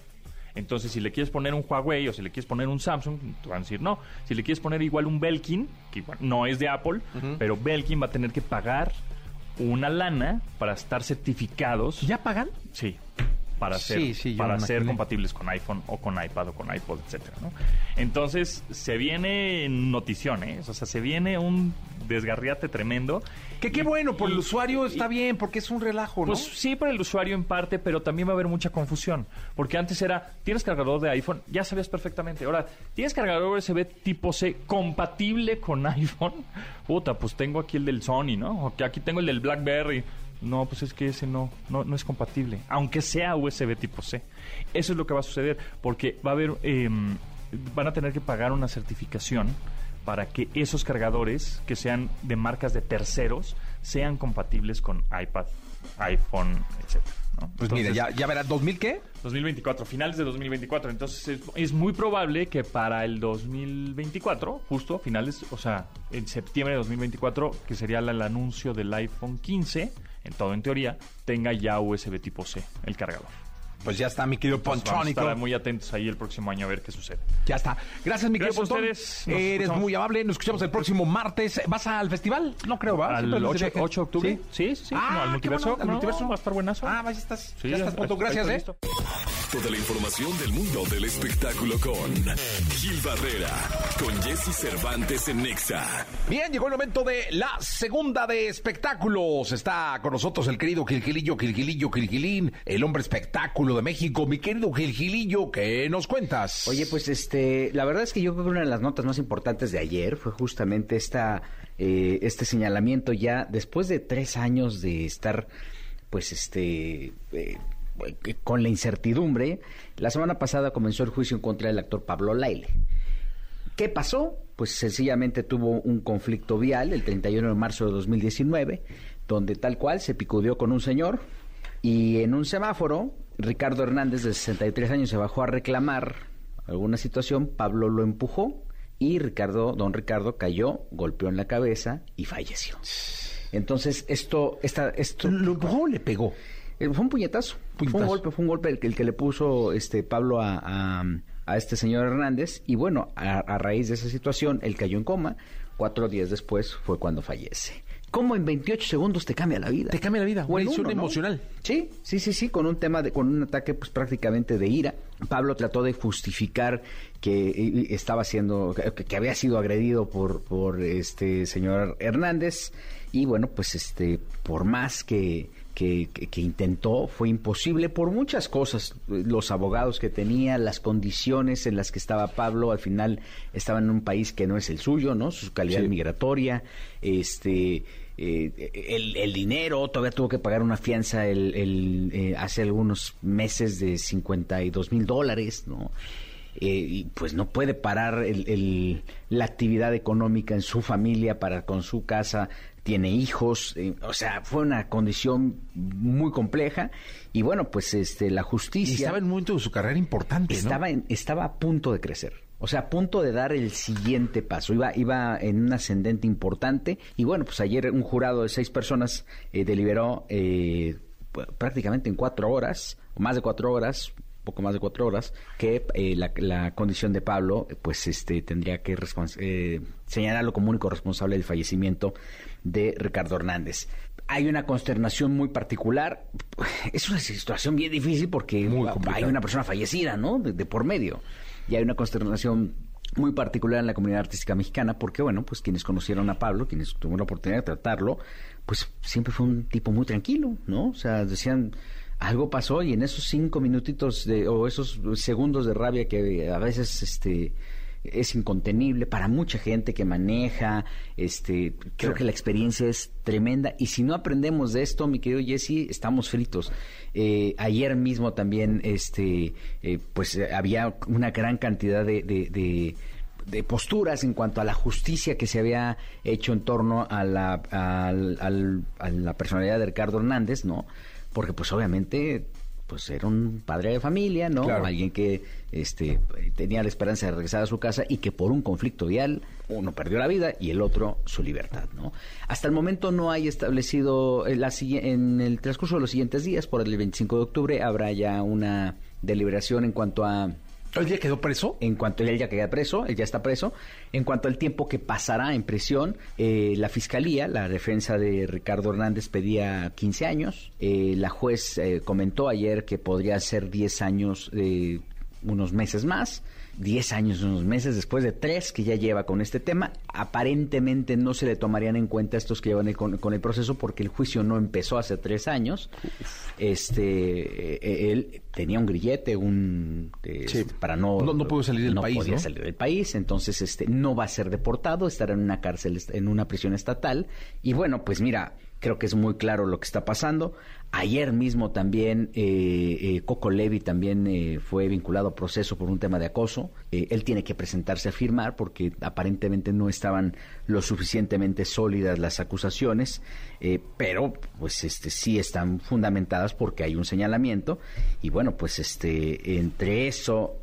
Entonces, si le quieres poner un Huawei o si le quieres poner un Samsung, te van a decir no. Si le quieres poner igual un Belkin, que igual no es de Apple, pero Belkin va a tener que pagar una lana para estar certificados. ¿Ya pagan? Sí. Para ser, Sí, sí, yo para ser compatibles con iPhone o con iPad o con iPod, etcétera, ¿no? Entonces, se viene notición, ¿eh? O sea, se viene un desgarriate tremendo. Que qué bueno, por el usuario y- está bien, porque es un relajo, ¿no? pues sí, para el usuario en parte, pero también va a haber mucha confusión. Porque antes era, tienes cargador de iPhone, ya sabías perfectamente. Ahora, ¿tienes cargador USB tipo C compatible con iPhone? Puta, pues tengo aquí el del Sony, ¿no? O que aquí tengo el del BlackBerry. No, pues es que ese no, no, no es compatible, aunque sea USB tipo C. Eso es lo que va a suceder, porque va a haber, em, van a tener que pagar una certificación para que esos cargadores que sean de marcas de terceros sean compatibles con iPad, iPhone, etcétera. ¿no? Pues mira, Entonces, ya, ya verás, ¿2000 qué? 2024, finales de 2024. Entonces es, es muy probable que para el 2024, justo finales, o sea, en septiembre de 2024, que sería el anuncio del iPhone 15, en todo en teoría, tenga ya USB tipo C, el cargador. Pues ya está, mi querido Entonces, vamos a Pontrónico. estar muy atentos ahí el próximo año a ver qué sucede. Ya está. Gracias, mi querido Gracias a Pontón. ustedes. Nos Eres escuchamos. muy amable. Nos escuchamos el próximo martes. ¿Vas al festival? No creo, ¿va? Al Siempre andas de 8, viaje. 8 de octubre. ¿Sí? Sí, sí, sí. Ah, No, al qué multiverso. bueno, al no, multiverso. va a estar buenazo. Ah, vaya, estás. Sí, ya estás, Pontón. ahí Gracias, ¿eh? listo. Toda la información del mundo del espectáculo con Gil Barrera, con Jesse Cervantes en Nexa. Bien, llegó el momento de la segunda de espectáculos. Está con nosotros el querido Gilgilillo, Gilgilillo, Gilgilín, el hombre espectáculo de México. Mi querido Gilgilillo, ¿qué nos cuentas? Oye, pues este, la verdad es que yo creo que una de las notas más importantes de ayer fue justamente esta, eh, este señalamiento ya después de tres años de estar, pues este, eh, con la incertidumbre. La semana pasada comenzó el juicio en contra del actor Pablo Laile. ¿Qué pasó? Pues sencillamente tuvo un conflicto vial el 31 de marzo de 2019, donde tal cual se picudeó con un señor y en un semáforo, Ricardo Hernández de 63 años se bajó a reclamar alguna situación, Pablo lo empujó y Ricardo, don Ricardo cayó, golpeó en la cabeza y falleció. Entonces, esto, esta, esto... ¿Lo empujó o le pegó? Eh, Fue un puñetazo. Fue un golpe, fue un golpe el que, el que le puso este Pablo a, a- a este señor Hernández. Y bueno, a, a raíz de esa situación, él cayó en coma. Cuatro días después fue cuando fallece. ¿Cómo en 28 segundos te cambia la vida? Te cambia la vida, una ¿no? emocional. Sí, sí, sí, sí, con un tema de, con un ataque pues prácticamente de ira. Pablo trató de justificar que eh, estaba siendo, que, que había sido agredido por, por este señor Hernández. Y bueno, pues este, por más que, que, que- que intentó fue imposible por muchas cosas. Los abogados que tenía, las condiciones en las que estaba Pablo, al final estaba en un país que no es el suyo, ¿no? Su calidad Sí. migratoria, este... eh, el, el dinero, todavía tuvo que pagar una fianza el, el, eh, hace algunos meses de 52 mil dólares, ¿no? Eh, y pues no puede parar el- el- la actividad económica en su familia para con su casa, tiene hijos, eh, o sea, fue una condición muy compleja y bueno, pues este la Y justicia estaba en un momento de su carrera importante, ¿no? estaba, en- estaba a punto de crecer. O sea, a punto de dar el siguiente paso. Iba, iba en un ascendente importante. Y bueno, pues ayer un jurado de seis personas eh, deliberó eh, prácticamente en cuatro horas, o más de cuatro horas, poco más de cuatro horas, que eh, la, la condición de Pablo, pues este tendría que eh, señalarlo como único responsable del fallecimiento de Ricardo Hernández. Hay una consternación muy particular. Es una situación bien difícil porque hay una persona fallecida, ¿no? De, de por medio. Y hay una consternación muy particular en la comunidad artística mexicana porque, bueno, pues quienes conocieron a Pablo, quienes tuvieron la oportunidad de tratarlo, pues siempre fue un tipo muy tranquilo, ¿no? O sea, decían, algo pasó y en esos cinco minutitos de, o esos segundos de rabia que a veces, este es incontenible para mucha gente que maneja, este, creo que la experiencia es tremenda y si no aprendemos de esto, mi querido Jesse, estamos fritos. Eh, ayer mismo también, este, eh, pues eh, había una gran cantidad de, de- de- de posturas en cuanto a la justicia que se había hecho en torno a la, a la personalidad de Ricardo Hernández, ¿no? Porque pues obviamente pues era un padre de familia, ¿no? Claro. Alguien que este tenía la esperanza de regresar a su casa y que por un conflicto vial uno perdió la vida y el otro su libertad, ¿no? Hasta el momento no hay establecido eh, la sigui- en el transcurso de los siguientes días, por el 25 de octubre habrá ya una deliberación en cuanto a ¿El día quedó preso? en cuanto él ya queda preso, él ya está preso, en cuanto al tiempo que pasará en prisión, eh, la fiscalía, la defensa de Ricardo Hernández pedía 15 años, eh, la juez eh, comentó ayer que podría ser 10 años, eh, unos meses más, 10 años, unos meses después de tres que ya lleva con este tema, aparentemente no se le tomarían en cuenta estos que llevan el- con, con el proceso porque el juicio no empezó hace tres años. Este, eh, él tenía un grillete, un eh, Sí. para no No- no pudo salir del país, podía ¿no? salir del país, entonces este no va a ser deportado, estará en una cárcel, en una prisión estatal y bueno, pues mira, creo que es muy claro lo que está pasando. Ayer mismo también eh, eh, Coco Levi también eh, fue vinculado a proceso por un tema de acoso. Eh, él tiene que presentarse a firmar porque aparentemente no estaban lo suficientemente sólidas las acusaciones, pero pues este sí están fundamentadas porque hay un señalamiento y bueno pues este entre eso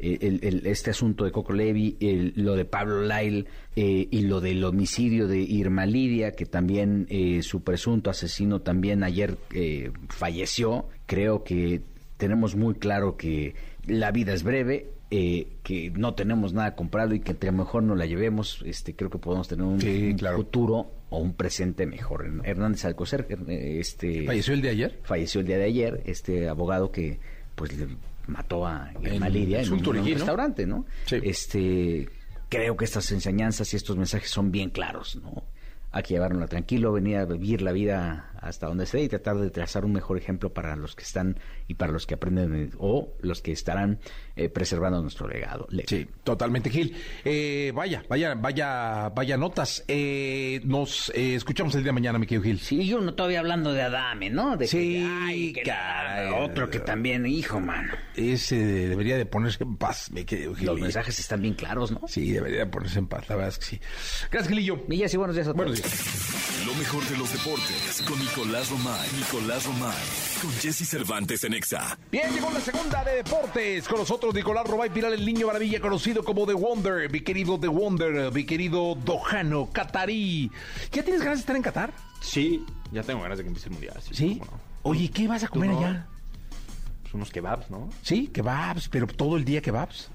el- el- este asunto de Coco Levi, el- lo de Pablo Lyle eh, y lo del homicidio de Irma Lidia, que también eh, su presunto asesino también ayer eh, falleció. Creo que tenemos muy claro que la vida es breve. eh, que no tenemos nada comprado y que entre mejor nos la llevemos, este creo que podemos tener un, Sí, un claro. futuro o un presente mejor. Hernández Alcocer, eh, este ¿Falleció el de ayer? falleció el día de ayer, este abogado que pues le mató a Irma En- Lidia en un restaurante, ¿no? Sí. Este, creo que estas enseñanzas y estos mensajes son bien claros, ¿no? Hay que llevarlo tranquilo, venir a vivir la vida hasta donde esté y tratar de trazar un mejor ejemplo para los que están y para los que aprenden o los que estarán eh, preservando nuestro legado. Le- Sí, totalmente, Gil. Eh, vaya, vaya, vaya, vaya notas. Eh, nos eh, escuchamos el día de mañana, mi querido Gil. Sí, yo no todavía hablando de Adame, ¿no? De Sí, que, ay, que caray. otro que también, hijo, mano. Ese debería de ponerse en paz, mi querido Gil. Los mensajes están bien claros, ¿no? Sí, debería de ponerse en paz, la verdad es que sí. Gracias, Gilillo. Y sí, buenos días a todos. Buenos días. Lo mejor de los deportes con Nicolás Romay. Nicolás Romay. Con Jesse Cervantes en Exa. Bien, llegó la segunda de deportes. Con nosotros Nicolás Robay Pilar, el niño maravilla, conocido como The Wonder. Mi querido The Wonder, mi querido Dojano, Qatarí. ¿Ya tienes ganas de estar en Qatar? Sí, ya tengo ganas de que empiece el mundial. Sí. no. Oye, ¿qué vas a comer allá? Pues unos kebabs, ¿no? Sí, kebabs, pero todo el día kebabs.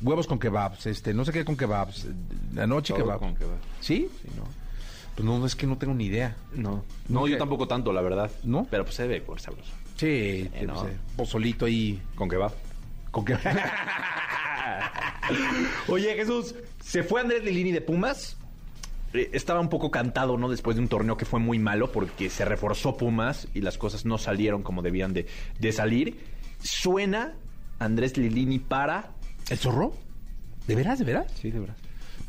Huevos con kebabs, este, no sé qué con kebabs. La noche Todo kebab. con kebab. ¿Sí? Sí, no. Pues no, es que no tengo ni idea. No. No, yo tampoco tanto, la verdad. ¿No? Pero pues se ve por sabroso. Sí, Eh, no. no sé, pozolito ahí Con kebab. con que Oye, Jesús, ¿se fue Andrés Lilini de Pumas? eh, estaba un poco cantado, ¿no? Después de un torneo que fue muy malo porque se reforzó Pumas y las cosas no salieron como debían de, de salir. Suena Andrés Lilini para... ¿El zorro? ¿De veras, de veras? Sí, de verdad.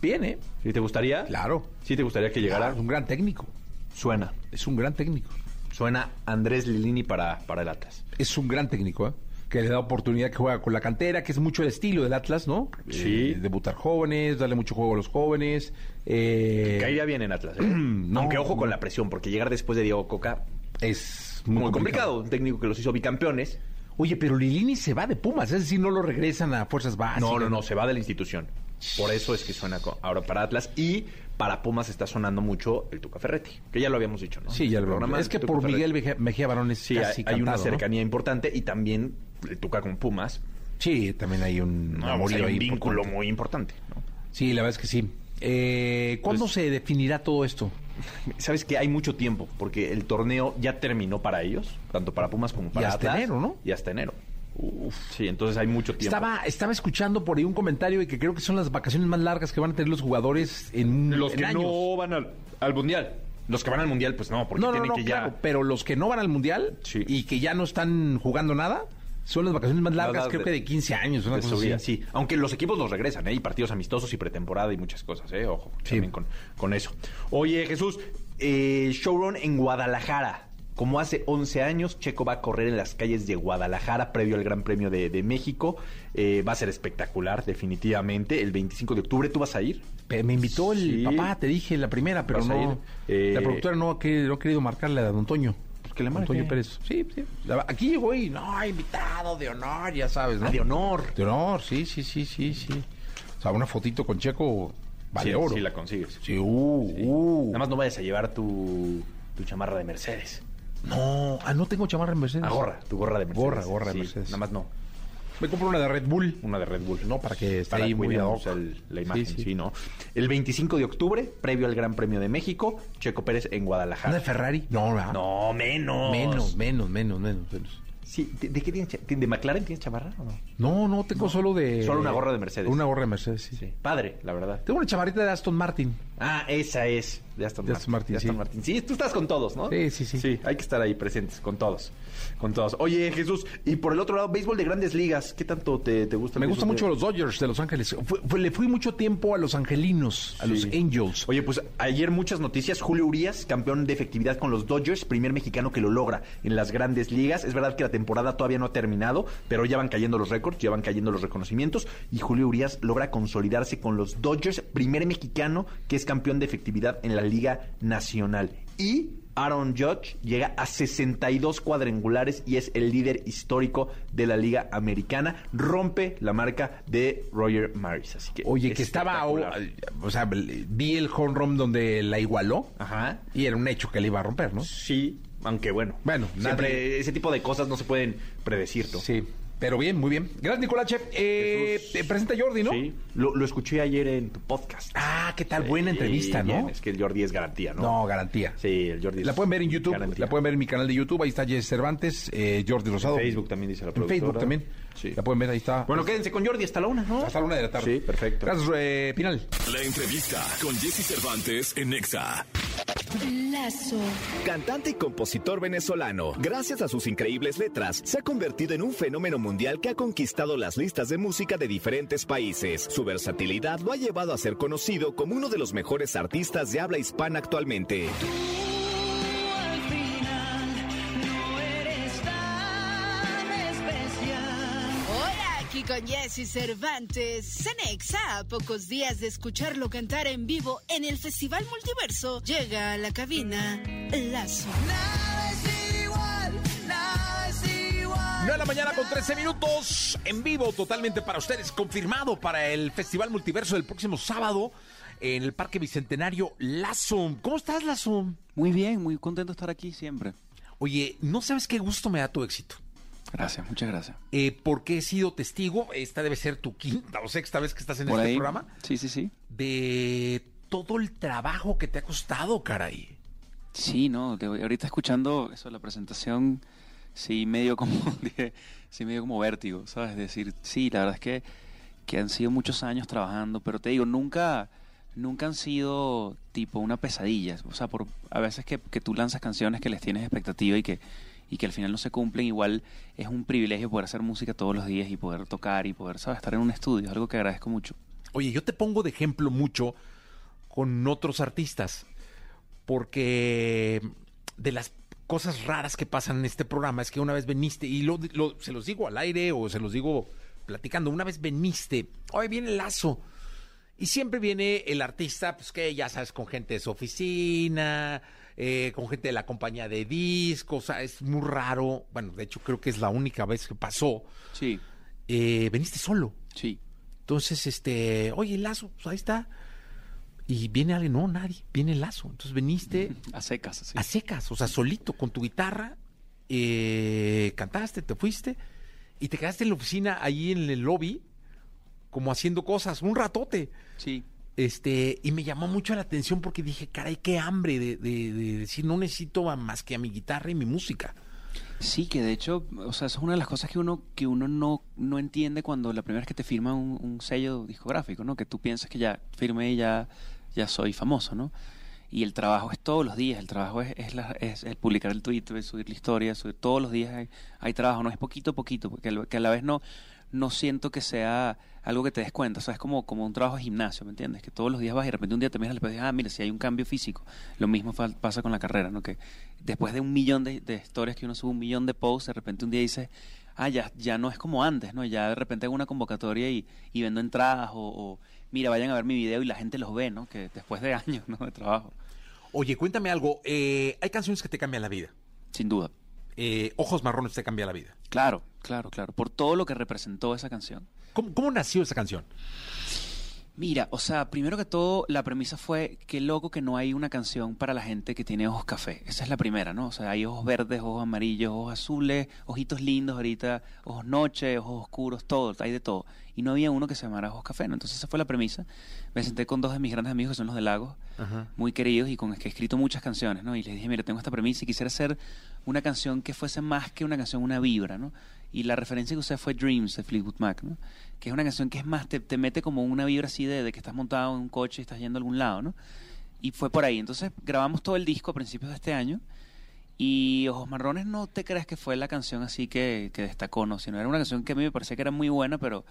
Bien, ¿eh? ¿Sí te gustaría? Claro. ¿Sí te gustaría que llegara? Claro, es un gran técnico. Suena. Es un gran técnico. Suena Andrés Lilini para, para el Atlas. Es un gran técnico, ¿eh? Que le da oportunidad que juega con la cantera, que es mucho el estilo del Atlas, ¿no? Sí. Eh, debutar jóvenes, darle mucho juego a los jóvenes. Eh, Caería bien en Atlas, ¿eh? No, Aunque ojo con la presión, porque llegar después de Diego Coca es muy, complicado. Un técnico que los hizo bicampeones. Oye, pero Lilini se va de Pumas, es decir, no lo regresan a fuerzas básicas. No, no, no, se va de la institución. Por eso es que suena ahora para Atlas y para Pumas está sonando mucho el Tuca Ferretti, que ya lo habíamos dicho, ¿no? Sí, ya lo Programa, Es que Tuca por Ferretti. Miguel Mejía, Mejía Barón es Sí, hay, casi hay una cercanía importante y también el Tuca con Pumas. Sí, también hay un No, amorío hay un ahí vínculo importante. muy importante. ¿no? Sí, la verdad es que sí. Eh, ¿Cuándo Pues- se definirá todo esto? Sabes que hay mucho tiempo, porque el torneo ya terminó para ellos, tanto para Pumas como para hasta Atlas. enero, ¿no? Y hasta enero. Sí, entonces hay mucho tiempo. Estaba, estaba escuchando por ahí un comentario de que creo que son las vacaciones más largas que van a tener los jugadores en Los en que años. no van al, al Mundial. Los que van al Mundial, pues no, porque No, no, tienen no, que claro, ya... pero los que no van al mundial Sí. y que ya no están jugando nada son las vacaciones más largas, creo de- que de 15 años, una cosa así. sí. Aunque los equipos los regresan, ¿eh? Y partidos amistosos y pretemporada y muchas cosas, ¿eh? Ojo, también con, con eso. Oye, Jesús, eh, showrun en Guadalajara. Como hace 11 años, Checo va a correr en las calles de Guadalajara previo al Gran Premio de, de México. Eh, va a ser espectacular, definitivamente. El 25 de octubre, ¿tú vas a ir? Me invitó el Sí. papá, te dije, la primera, pero no. Eh, la productora no ha, querido, no ha querido marcarle a don Toño. Pues que le marque. Toño Pérez. Sí, sí. Aquí llegó y, no, invitado de honor, ya sabes, ¿no? Ah, de honor. De honor, sí, sí, sí, sí, sí. O sea, una fotito con Checo vale sí, oro. sí la consigues. Sí, uh, uh. Nada más no vayas a llevar tu, tu chamarra de Mercedes. No, ah, no tengo chamarra en Mercedes. Ah, gorra, tu gorra de Mercedes. Gorra, gorra de Sí, Mercedes. Nada más no. Me compro una de Red Bull. Una de Red Bull. No, para que esté Para ahí muy hoc. el- la imagen, Sí, sí, sí. ¿no? El 25 de octubre, previo al Gran Premio de México, Checo Pérez en ¿Una Guadalajara. de Ferrari? No, ¿verdad? No, menos. Menos, menos, menos, menos, menos. Sí, ¿de, de qué tienes? ¿De McLaren tienes chamarra o no? No, no, tengo solo de... Solo una gorra de Mercedes. Una gorra de Mercedes, sí. Sí. Padre, la verdad. Tengo una chamarrita de Aston Martin. Ah, esa es. De Aston, De Martin. Aston Martin, De Aston sí. Martin. Sí, tú estás con todos, ¿no? Sí, sí, sí. Sí, hay que estar ahí presentes, con todos. Con todos. Oye, Jesús, y por el otro lado, béisbol de grandes ligas. ¿Qué tanto te, te gusta? Me gustan mucho de- los Dodgers de Los Ángeles. Fue- fue- le fui mucho tiempo a los angelinos, a los. Angels. Oye, pues ayer muchas noticias. Julio Urias, campeón de efectividad con los Dodgers, primer mexicano que lo logra en las grandes ligas. Es verdad que la temporada todavía no ha terminado, pero ya van cayendo los récords, ya van cayendo los reconocimientos. Y Julio Urias logra consolidarse con los Dodgers, primer mexicano que es campeón de efectividad en la Liga Nacional. Y Aaron Judge llega a 62 cuadrangulares y es el líder histórico de la Liga Americana. Rompe la marca de Roger Maris. Así que Oye, que estaba, o sea, vi el home run donde la igualó Ajá. y era un hecho que le iba a romper, ¿no? Sí, aunque bueno. Bueno, siempre nadie- ese tipo de cosas no se pueden predecir, ¿no? Sí, pero bien, muy bien. Gracias, Nicolache. Eh, Jesús. presenta Jordi, ¿no? Sí, lo, lo escuché ayer en tu podcast. Ah, qué tal, buena entrevista, ¿no? Es que el Jordi es garantía, ¿no? No, garantía. Sí, el Jordi es La pueden ver en YouTube, garantía. la pueden ver en mi canal de YouTube, ahí está Jess Cervantes, eh, Jordi Rosado. En Facebook también dice la En productora. Facebook también. Sí. La pueden ver, ahí está. Bueno, quédense con Jordi hasta la una, ¿no? hasta la una de la tarde. Sí, perfecto. Gracias, eh, Pinal. La entrevista con Jesse Cervantes en Nexa. Lazo. Cantante y compositor venezolano, gracias a sus increíbles letras, se ha convertido en un fenómeno mundial que ha conquistado las listas de música de diferentes países. Su versatilidad lo ha llevado a ser conocido como uno de los mejores artistas de habla hispana actualmente. Con Jesse Cervantes. Cenexa, a pocos días de escucharlo cantar en vivo en el Festival Multiverso, llega a la cabina Lazo. Nada es igual, nada es igual. 9 de la mañana con 13 minutos, en vivo totalmente para ustedes, confirmado para el Festival Multiverso del próximo sábado en el Parque Bicentenario Lazo. ¿Cómo estás, Lazo? Muy bien, muy contento de estar aquí siempre. Oye, no sabes qué gusto me da tu éxito. Gracias, muchas gracias. Eh, porque he sido testigo, esta debe ser tu quinta o sexta vez que estás en Por este ahí. programa, Sí, sí, sí. de todo el trabajo que te ha costado, caray. Sí, no, de- ahorita escuchando eso, la presentación, sí, medio como, sí, medio como vértigo, ¿sabes? Es decir, sí, la verdad es que, que han sido muchos años trabajando, pero te digo, nunca, nunca han sido tipo una pesadilla. O sea, por, a veces que, que tú lanzas canciones que les tienes expectativa y que, y que al final no se cumplen, igual es un privilegio poder hacer música todos los días y poder tocar y poder, ¿sabes? Estar en un estudio, es algo que agradezco mucho. Oye, yo te pongo de ejemplo mucho con otros artistas, porque de las cosas raras que pasan en este programa es que una vez veniste, y lo, lo- se los digo al aire o se los digo platicando, una vez veniste, hoy viene Lazo, y siempre viene el artista, pues que ya sabes, con gente de su oficina, eh, con gente de la compañía de discos, o sea, es muy raro, bueno, de hecho creo que es la única vez que pasó. Sí. Eh, veniste solo. Sí. Entonces, este, oye, Lazo, pues ahí está. Y viene alguien, no, nadie, viene Lazo. Entonces veniste A secas, así. a secas, o sea, solito, con tu guitarra, eh, cantaste, te fuiste y te quedaste en la oficina, ahí en el lobby, como haciendo cosas, un ratote. Sí. Este, y me llamó mucho la atención porque dije, caray, qué hambre de, de- de decir, no necesito más que a mi guitarra y mi música. Sí, que de hecho, o sea, eso es una de las cosas que uno que uno no, no entiende cuando la primera vez que te firma un, sello discográfico, ¿no? Que tú piensas que ya firmé y ya, ya soy famoso, ¿no? Y el trabajo es todos los días, el trabajo es, es, el publicar el tweet, subir la historia, subir todos los días hay, trabajo, no es poquito a poquito, porque que a la vez no, no siento que sea algo que te des cuenta, o sea, es como, como un trabajo de gimnasio, ¿me entiendes? Que todos los días vas y de repente un día te miras y dices, ah, mira, si hay un cambio físico. Lo mismo pasa con la carrera, ¿no? Que después de un millón de, de historias que uno sube, un millón de posts, de repente un día dices, ah, ya, ya no es como antes, ¿no? Ya de repente hago una convocatoria y, y vendo entradas o, o, mira, vayan a ver mi video y la gente los ve, ¿no? Que después de años, ¿no? De trabajo. Oye, cuéntame algo, eh, hay canciones que te cambian la vida. Sin duda. Eh, Ojos Marrones te cambia la vida. Claro, claro, claro. Por todo lo que representó esa canción. ¿Cómo, cómo nació esa canción? Mira, o sea, primero que todo, la premisa fue qué loco que no hay una canción para la gente que tiene ojos café. Esa es la primera, ¿no? O sea, hay ojos verdes, ojos amarillos, ojos azules, ojitos lindos ahorita, ojos noche, ojos oscuros, todo, hay de todo. Y no había uno que se llamara ojos café, ¿no? Entonces esa fue la premisa. Me senté con dos de mis grandes amigos que son los de Lagos, muy queridos y con los que he escrito muchas canciones, ¿no? Y les dije, mira, tengo esta premisa y quisiera hacer una canción que fuese más que una canción, una vibra, ¿no? Y la referencia que usé fue Dreams de Fleetwood Mac, ¿no? Que es una canción que es más, te, te mete como una vibra así de, de que estás montado en un coche y estás yendo a algún lado, ¿no? Y fue por ahí. Entonces grabamos todo el disco a principios de este año. Y Ojos Marrones no te creas que fue la canción así que, que destacó, ¿no? Sino era una canción que a mí me parecía que era muy buena, pero,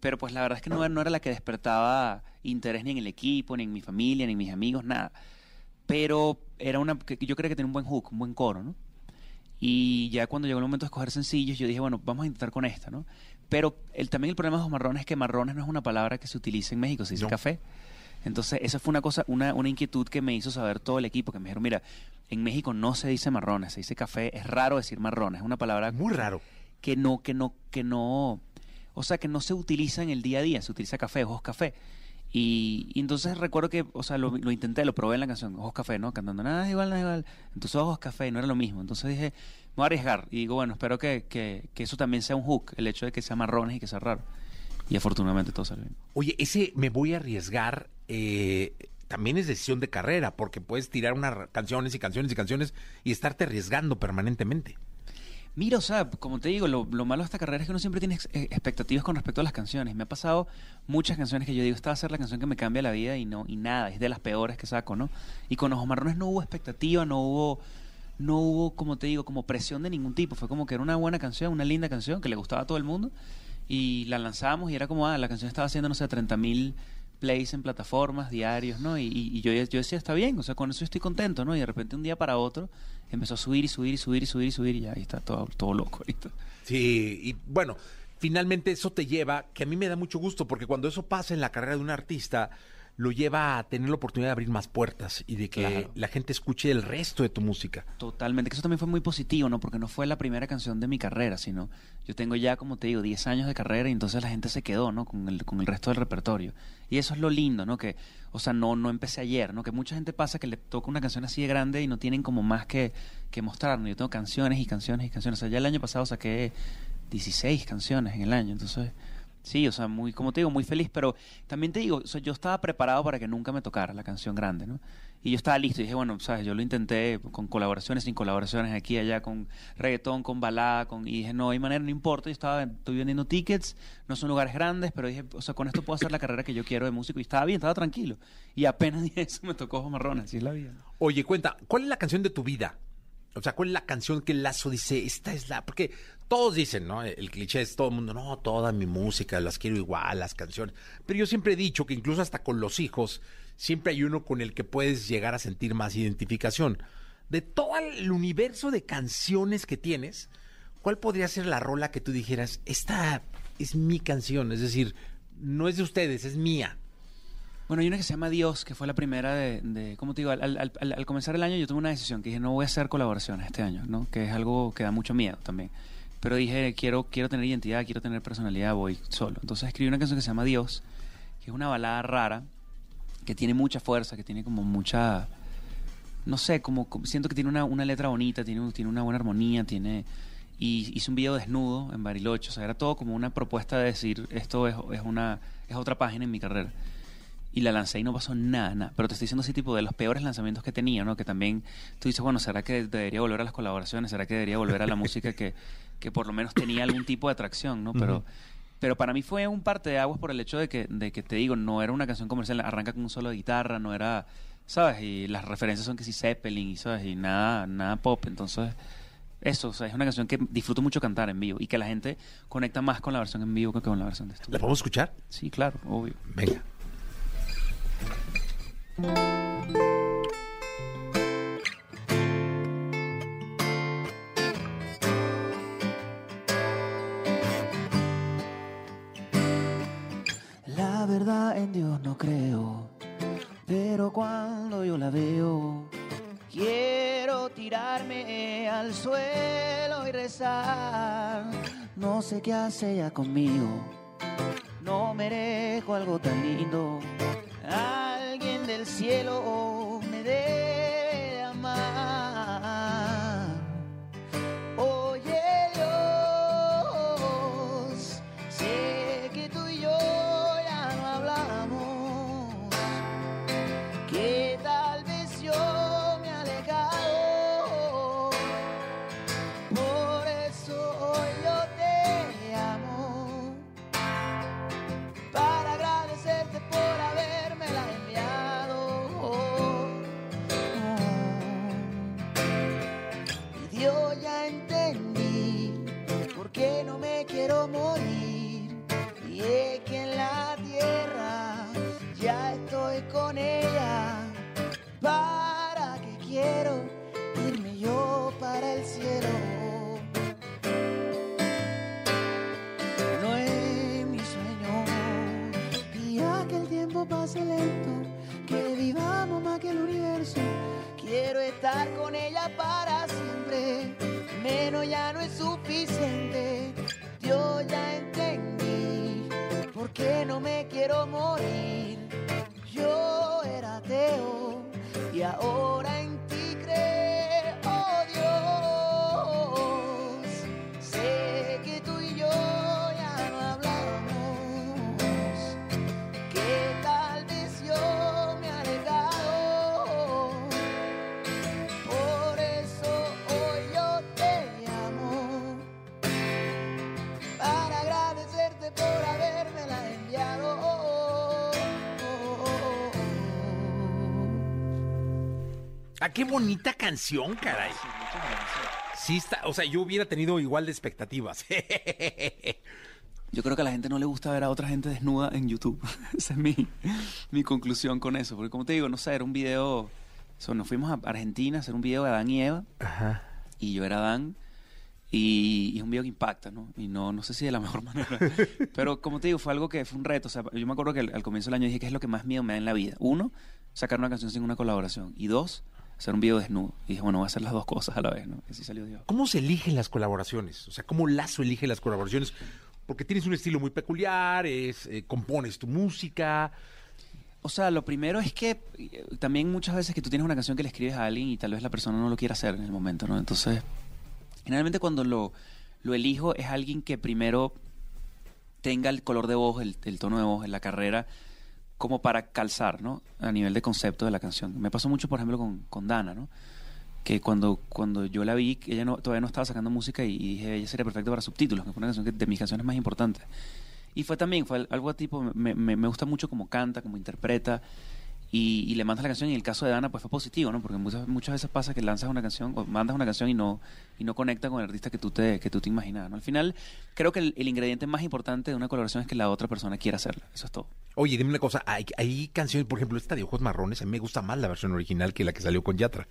pero pues la verdad es que no, no era la que despertaba interés ni en el equipo, ni en mi familia, ni en mis amigos, nada. Pero era una que yo creo que tenía un buen hook, un buen coro, ¿no? Y ya cuando llegó el momento de escoger sencillos, yo dije, bueno, vamos a intentar con esta, ¿no? Pero el, también el problema de los marrones es que marrones no es una palabra que se utiliza en México, se dice No. café. Entonces, esa fue una cosa, una, una inquietud que me hizo saber todo el equipo, que me dijeron, mira, en México no se dice marrones, se dice café, es raro decir marrones, es una palabra Muy raro. que no, que no, que no, o sea, que no se utiliza en el día a día, se utiliza café, ojos café. Y, entonces recuerdo que, o sea, lo, lo intenté, lo probé en la canción, ojos café, ¿no? Cantando, nada igual, nada igual. Entonces ojos café, no era lo mismo. Entonces dije, me voy a arriesgar. Y digo, bueno, espero que, que, que eso también sea un hook, el hecho de que sea marrones y que sea raro. Y afortunadamente todo salió bien. Oye, ese me voy a arriesgar eh, también es decisión de carrera, porque puedes tirar unas canciones y canciones y canciones y estarte arriesgando permanentemente. Mira, o sea, como te digo, lo, lo malo de esta carrera es que uno siempre tiene eh, expectativas con respecto a las canciones. Me ha pasado muchas canciones que yo digo, esta va a ser la canción que me cambia la vida y no y nada, es de las peores que saco, ¿no? Y con Ojos Marrones no hubo expectativa, no hubo, no hubo, como te digo, como presión de ningún tipo. Fue como que era una buena canción, una linda canción que le gustaba a todo el mundo y la lanzamos y era como, ah, la canción estaba haciendo, no sé, 30 mil plays en plataformas diarios, ¿no? Y, y- y yo, yo decía, está bien, o sea, con eso estoy contento, ¿no? Y de repente un día para otro empezó a subir y subir y subir y subir y subir y ya ahí está todo, todo loco ahorita. Sí, y bueno, finalmente eso te lleva, que a mí me da mucho gusto, porque cuando eso pasa en la carrera de un artista, lo lleva a tener la oportunidad de abrir más puertas y de que Claro. la gente escuche el resto de tu música. Totalmente, que eso también fue muy positivo, ¿no? Porque no fue la primera canción de mi carrera, sino yo tengo ya, como te digo, 10 años de carrera y entonces la gente se quedó, ¿no? Con el, con el resto del repertorio. Y eso es lo lindo, ¿no? Que, o sea, no, no empecé ayer, ¿no? Que mucha gente pasa que le toca una canción así de grande y no tienen como más que, que mostrar, ¿no? Yo tengo canciones y canciones y canciones. O sea, ya el año pasado saqué 16 canciones en el año, entonces Sí, o sea, muy, como te digo, muy feliz, pero también te digo, yo estaba preparado para que nunca me tocara la canción grande, ¿no? Y yo estaba listo y dije, bueno, sabes, yo lo intenté con colaboraciones, sin colaboraciones, aquí, allá, con reggaetón, con balada, con... y dije, no hay manera, no importa, yo estaba, estoy vendiendo tickets, no son lugares grandes, pero dije, o sea, con esto puedo hacer la carrera que yo quiero de músico y estaba bien, estaba tranquilo. Y apenas dije eso, me tocó marrón, así es la vida. Oye, cuenta, ¿cuál es la canción de tu vida? O sea, ¿cuál es la canción que Lazo dice, esta es la... Porque todos dicen, ¿no? El cliché es todo el mundo, no, toda mi música, las quiero igual, las canciones. Pero yo siempre he dicho que incluso hasta con los hijos, siempre hay uno con el que puedes llegar a sentir más identificación. De todo el universo de canciones que tienes, ¿cuál podría ser la rola que tú dijeras, esta es mi canción? Es decir, no es de ustedes, es mía. Bueno, hay una que se llama Dios, que fue la primera de, de ¿cómo te digo? Al, al- al- al comenzar el año yo tuve una decisión que dije, no voy a hacer colaboraciones este año, ¿no? Que es algo que da mucho miedo también. Pero dije, quiero, quiero tener identidad, quiero tener personalidad, voy solo. Entonces escribí una canción que se llama Dios, que es una balada rara, que tiene mucha fuerza, que tiene como mucha... No sé, como, como- siento que tiene una, una letra bonita, tiene, tiene una buena armonía, tiene... Y hice un video desnudo en Bariloche, o sea, era todo como una propuesta de decir, esto es, es, una, es otra página en mi carrera y la lancé y no pasó nada, nada. Pero te estoy diciendo así, tipo, de los peores lanzamientos que tenía, ¿no? Que también tú dices, bueno, ¿será que debería volver a las colaboraciones? ¿Será que debería volver a la música que, que por lo menos tenía algún tipo de atracción, ¿no? Pero, pero para mí fue un parte de aguas por el hecho de que, de que, te digo, no era una canción comercial, arranca con un solo de guitarra, no era, ¿sabes? Y las referencias son que sí Zeppelin, y, ¿sabes? Y nada, nada pop, entonces... Eso, o sea, es una canción que disfruto mucho cantar en vivo y que la gente conecta más con la versión en vivo que con la versión de estudio. ¿La podemos escuchar? Sí, claro, obvio. Venga. La verdad en Dios no creo, pero cuando yo la veo, quiero tirarme al suelo y rezar. No sé qué hace ella conmigo, no merezco algo tan lindo. Alguien del cielo me debe estar con ella para siempre. Menos ya no es suficiente. Yo ya entendí por qué no me quiero morir. Yo era ateo y ahora en Qué bonita canción, caray. Sí está, o sea, yo hubiera tenido igual de expectativas. Yo creo que a la gente no le gusta ver a otra gente desnuda en YouTube. Esa es mi, mi conclusión con eso. Porque como te digo, no sé, era un video... o sea, nos fuimos a Argentina a hacer un video de Adán y Eva. Y yo era Adán. Y, y es un video que impacta, ¿no? Y no, no sé si de la mejor manera. Pero como te digo, fue algo que fue un reto. O sea, yo me acuerdo que al, al comienzo del año dije que es lo que más miedo me da en la vida. Uno, sacar una canción sin una colaboración. Y dos, hacer un video desnudo. Y dije, bueno, voy a hacer las dos cosas a la vez, ¿no? Y así salió Dios. ¿Cómo se eligen las colaboraciones? O sea, ¿cómo Lazo elige las colaboraciones? Porque tienes un estilo muy peculiar, es, eh, compones tu música. O sea, lo primero es que eh, también muchas veces que tú tienes una canción que le escribes a alguien y tal vez la persona no lo quiera hacer en el momento, ¿no? Entonces, generalmente cuando lo, lo elijo es alguien que primero tenga el color de voz, el, el tono de voz, la carrera, como para calzar, ¿no? A nivel de concepto de la canción. Me pasó mucho, por ejemplo, con, con Dana, ¿no? Que cuando, cuando yo la vi, ella todavía no estaba sacando música y, y dije, ella sería perfecta para subtítulos, que fue una canción que, de mis canciones más importantes. Y fue también, fue algo tipo, me, me, me gusta mucho cómo canta, cómo interpreta y, y le mandas la canción y en el caso de Dana pues fue positivo, ¿no? Porque muchas, muchas veces pasa que lanzas una canción o mandas una canción y no, y no conecta con el artista que tú te, que tú te imaginabas, ¿no? Al final creo que el, el ingrediente más importante de una colaboración es que la otra persona quiera hacerla, eso es todo. Oye, dime una cosa, hay, hay canciones, por ejemplo, esta de Ojos Marrones, a mí me gusta más la versión original que la que salió con Yatra.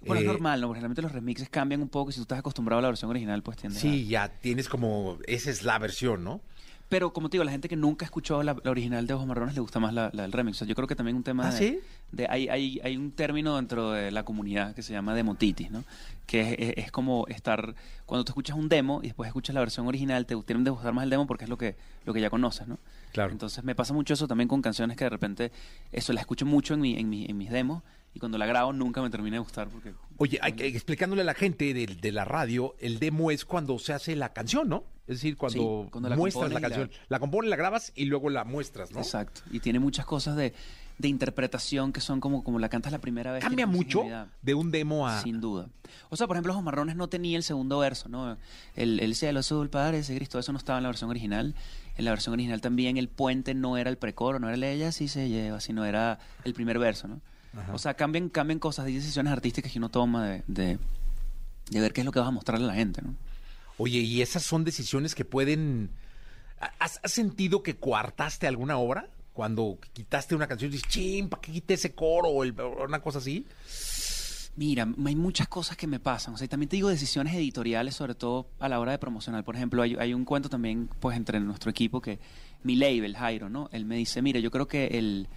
Bueno, es Eh, normal, ¿no? Porque realmente los remixes cambian un poco y si tú estás acostumbrado a la versión original pues tiendes a... Sí, ya tienes como, esa es la versión, ¿no? Pero como te digo, la gente que nunca escuchó la, la original de Ojos Marrones le gusta más la, la del remix. O sea, yo creo que también un tema ¿Ah, de, sí? de- hay, hay, hay un término dentro de la comunidad que se llama demotitis, ¿no? Que es, es- es como estar cuando tú escuchas un demo y después escuchas la versión original, te tienen de gustar más el demo porque es lo que lo que ya conoces, ¿no? Claro. Entonces me pasa mucho eso también con canciones que de repente eso la escucho mucho en mi, en mi, en mis demos y cuando la grabo nunca me termina de gustar porque Oye, hay que- explicándole a la gente de, de la radio, el demo es cuando se hace la canción, ¿no? Es decir, cuando, Sí, cuando la muestras la canción. La... compones, la grabas y luego la muestras, ¿no? Exacto. Y tiene muchas cosas de, de interpretación que son como, como la cantas la primera vez. ¿Cambia mucho de un demo a...? Sin duda. O sea, por ejemplo, Los Marrones no tenía el segundo verso, ¿no? El, el cielo azul parece gris, todo eso no estaba en la versión original. En la versión original también el puente no era el precoro, no era el ella sí se lleva, sino era el primer verso, ¿no? Ajá. O sea, cambian, cambian cosas, hay decisiones artísticas que uno toma de, de, de ver qué es lo que vas a mostrarle a la gente, ¿no? Oye, y esas son decisiones que pueden... ¿Has, has sentido que coartaste alguna obra? Cuando quitaste una canción y dices, ching, ¿para qué quité ese coro? O el- una cosa así. Mira, hay muchas cosas que me pasan. O sea, también te digo decisiones editoriales, sobre todo a la hora de promocionar. Por ejemplo, hay, hay un cuento también, pues, entre nuestro equipo que mi label, Jairo, ¿no? Él me dice, mira, yo creo que el,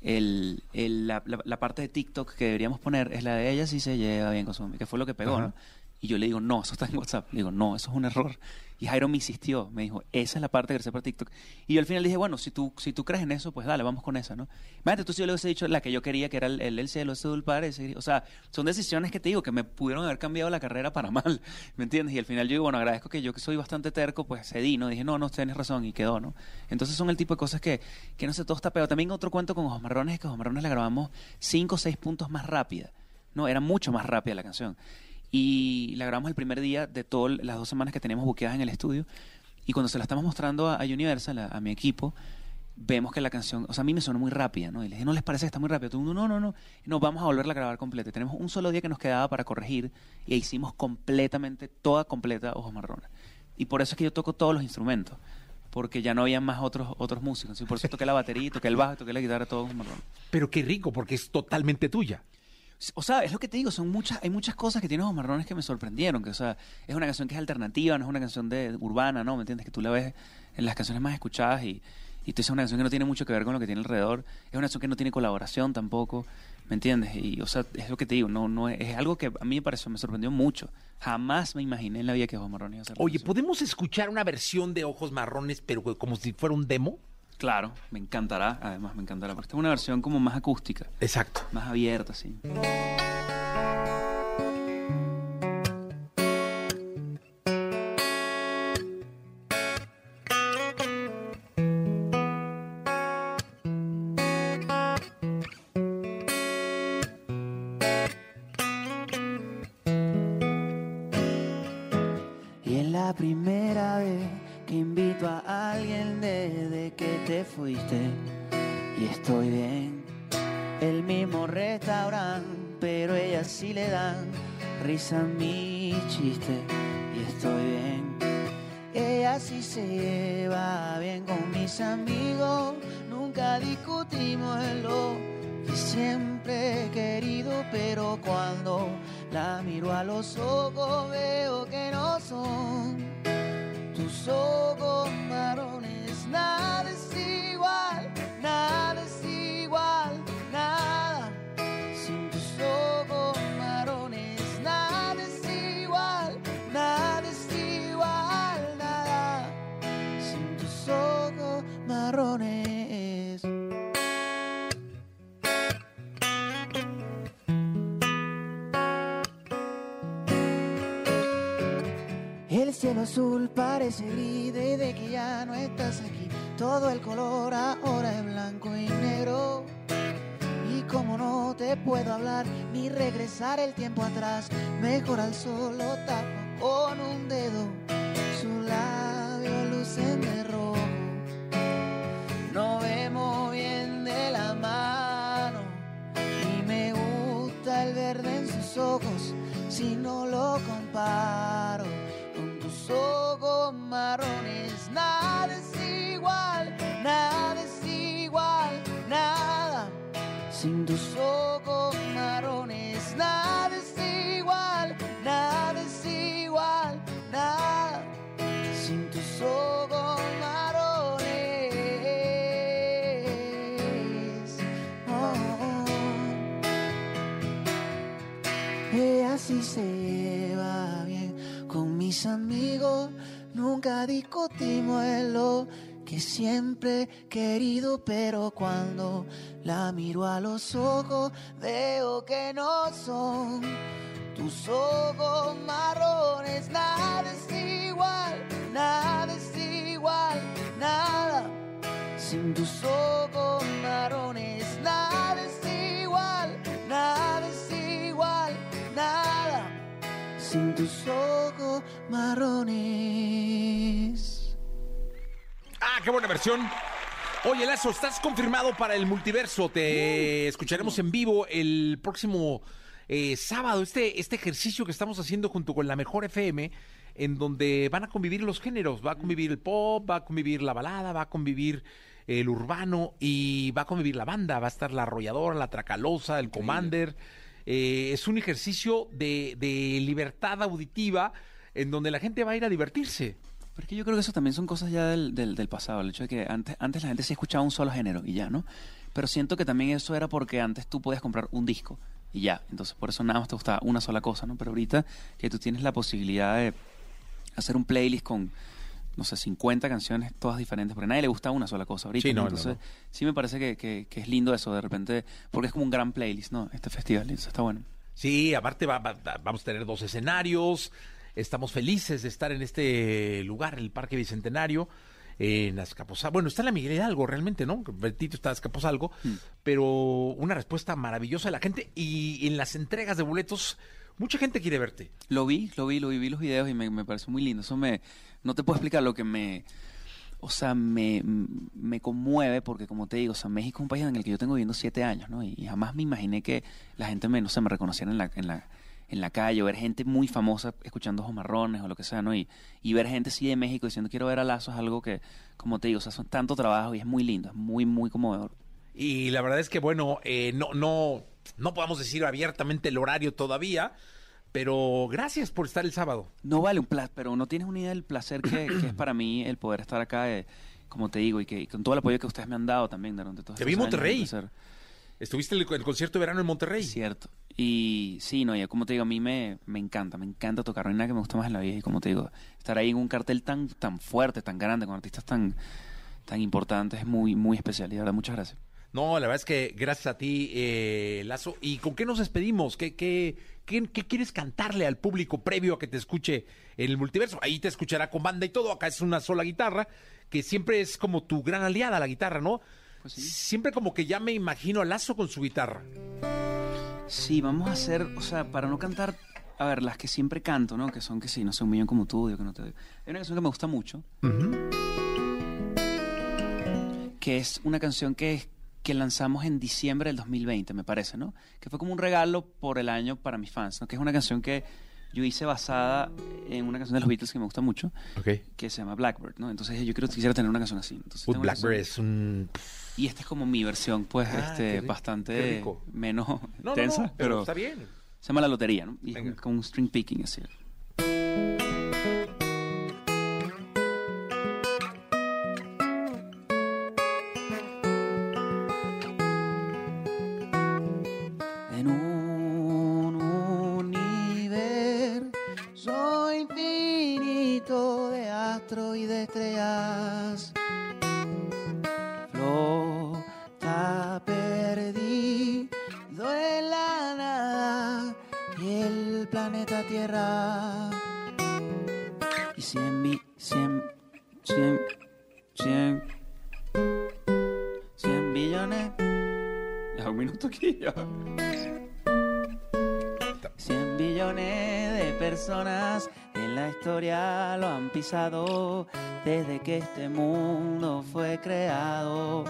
el, el- la, la- la parte de TikTok que deberíamos poner es la de ella si se lleva bien con su que fue lo que pegó, Ajá. ¿no? Y yo le digo, no, eso está en WhatsApp. Le digo, no, eso es un error. Y Jairo me insistió, me dijo, esa es la parte que crecer para TikTok. Y yo al final dije, bueno, si tú, si tú crees en eso, pues dale, vamos con esa, ¿no? Imagínate, tú si yo le hubiese dicho la que yo quería, que era el, el, el cielo azul, parece. O sea, son decisiones que te digo, que me pudieron haber cambiado la carrera para mal, ¿me entiendes? Y al final yo digo, bueno, agradezco que yo que soy bastante terco, pues cedí, ¿no? Dije, no, no, tienes razón, y quedó, ¿no? Entonces son el tipo de cosas que, que no sé, todo está pegado. También otro cuento con Ojos Marrones es que Ojos Marrones la grabamos cinco o seis puntos más rápida, ¿no? Era mucho más rápida la canción. Y la grabamos el primer día de todas las dos semanas que teníamos buqueadas en el estudio. Y cuando se la estamos mostrando a, Universal, a, mi equipo, vemos que la canción, o sea, a mí me sonó muy rápida, ¿no? Y les dije, ¿no les parece que está muy rápida? Todo el mundo, no, no, no. Y vamos a volverla a grabar completa. Tenemos un solo día que nos quedaba para corregir y hicimos completamente, toda completa Ojos Marrones. Y por eso es que yo toco todos los instrumentos. Porque ya no había más otros otros músicos. Y por eso toqué la batería, toqué el bajo, toqué la guitarra, todos Ojos Marrones. Pero qué rico, porque es totalmente tuya. O sea, es lo que te digo, son muchas, hay muchas cosas que tiene Ojos Marrones que me sorprendieron, que o sea, es una canción que es alternativa, no es una canción de urbana, ¿no? ¿Me entiendes? Que tú la ves en las canciones más escuchadas y, y tú es una canción que no tiene mucho que ver con lo que tiene alrededor, es una canción que no tiene colaboración tampoco, ¿me entiendes? Y o sea, es lo que te digo, no, no es, es algo que a mí me pareció, me sorprendió mucho. Jamás me imaginé en la vida que Ojos Marrones iba a ser. Oye, ¿podemos escuchar una versión de Ojos Marrones, pero como si fuera un demo? Claro, me encantará, además me encantará, porque esta es una versión como más acústica. Exacto. Más abierta, sí. Los ojos te puedo hablar ni regresar el tiempo atrás, mejor al solo tapo con un dedo. Su labio lucen de rojo. No vemos bien de la mano. Y me gusta el verde en sus ojos si no lo comparo con tus ojos marrones. Nunca discutimos en que siempre he querido, pero cuando la miro a los ojos veo que no son tus ojos marrones. Nada es igual, nada es igual, nada. Sin tus ojos marrones, nada es igual, nada es igual, nada. Sin tus ojos marrones. Ah, qué buena versión. Oye, Lazo, estás confirmado para el multiverso. Te escucharemos en vivo el próximo eh, sábado. Este, este ejercicio que estamos haciendo junto con la Mejor FM, en donde van a convivir los géneros. Va a convivir el pop, va a convivir la balada, va a convivir el urbano y va a convivir la banda. Va a estar la arrolladora, la tracalosa, el commander. Eh, es un ejercicio de, de libertad auditiva en donde la gente va a ir a divertirse. Porque yo creo que eso también son cosas ya del, del, pasado. El hecho de que antes, antes la gente sí escuchaba un solo género y ya, ¿no? Pero siento que también eso era porque antes tú podías comprar un disco y ya. Entonces por eso nada más te gustaba una sola cosa, ¿no? Pero ahorita que tú tienes la posibilidad de hacer un playlist con, no sé, 50 canciones todas diferentes, porque a nadie le gusta una sola cosa ahorita. Sí, no, Entonces no. sí me parece que, que- que es lindo eso de repente, porque es como un gran playlist, ¿no? Este festival, eso está bueno. Sí, aparte va- va- va- vamos a tener dos escenarios. Estamos felices de estar en este lugar, el Parque Bicentenario, en Azcapotzalco. Bueno, está en la Miguel Hidalgo realmente, ¿no? Bertito está en Azcapotzalco, pero una respuesta maravillosa de la gente y en las entregas de boletos, mucha gente quiere verte. Lo vi, lo vi, lo vi, vi los videos y me, me pareció muy lindo. Eso me, no te puedo explicar lo que me, o sea, me, me conmueve porque como te digo, o sea, México es un país en el que yo tengo viviendo siete años, ¿no? Y, jamás me imaginé que la gente me, no sé, me reconociera en la, en la, en la calle, o ver gente muy famosa escuchando ojos marrones o lo que sea, ¿no? Y, y ver gente así de México diciendo quiero ver a Lazo es algo que, como te digo, o sea, son tanto trabajo y es muy lindo, es muy, muy conmovedor. Y la verdad es que, bueno, eh, no, no, no podemos decir abiertamente el horario todavía, pero gracias por estar el sábado. No vale un placer, pero no tienes una idea del placer que, que es para mí el poder estar acá, eh, como te digo, y que y con todo el apoyo que ustedes me han dado también durante todos Te vi en Monterrey. Estuviste en el, el concierto de verano en Monterrey. Cierto. Y sí, no, ya como te digo, a mí me, me encanta, me encanta tocar, no hay nada que me gusta más en la vida. Y como te digo, estar ahí en un cartel tan, tan fuerte, tan grande, con artistas tan, tan importantes, es muy, muy especial. Y de verdad, muchas gracias. No, la verdad es que gracias a ti, eh, Lazo. ¿Y con qué nos despedimos? ¿Qué, qué, qué, qué quieres cantarle al público previo a que te escuche en el multiverso? Ahí te escuchará con banda y todo. Acá es una sola guitarra, que siempre es como tu gran aliada, la guitarra, ¿no? Siempre como que ya me imagino a Lazo con su guitarra. Sí, vamos a hacer, o sea, para no cantar, a ver, las que siempre canto, ¿no? Que son que sí, no sé, un millón como tú, que no te Hay una canción que me gusta mucho, que es una canción que, que lanzamos en diciembre del 2020, me parece, ¿no? Que fue como un regalo por el año para mis fans, ¿no? Que es una canción que yo hice basada en una canción de los Beatles que me gusta mucho, que se llama Blackbird, ¿no? Entonces yo quiero, quisiera tener una canción así. Entonces, Blackbird canción- es un... Y esta es como mi versión, pues, Ah, este, rico, bastante menos No, no, tensa, no, pero pero está bien. Se llama La Lotería, ¿no? Y es un- como un string picking así. Desde que este mundo fue creado.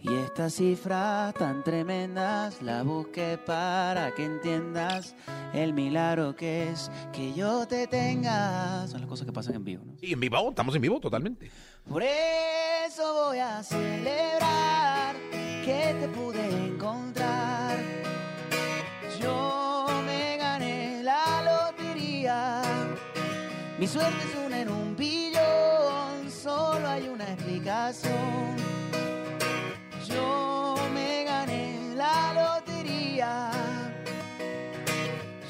Y estas cifras tan tremendas las busqué para que entiendas el milagro que es que yo te tenga. Son las cosas que pasan en vivo, ¿no? Sí, en vivo, estamos en vivo totalmente. Por eso voy a celebrar que te pude Mi suerte es una en un billón, solo hay una explicación. Yo me gané la lotería.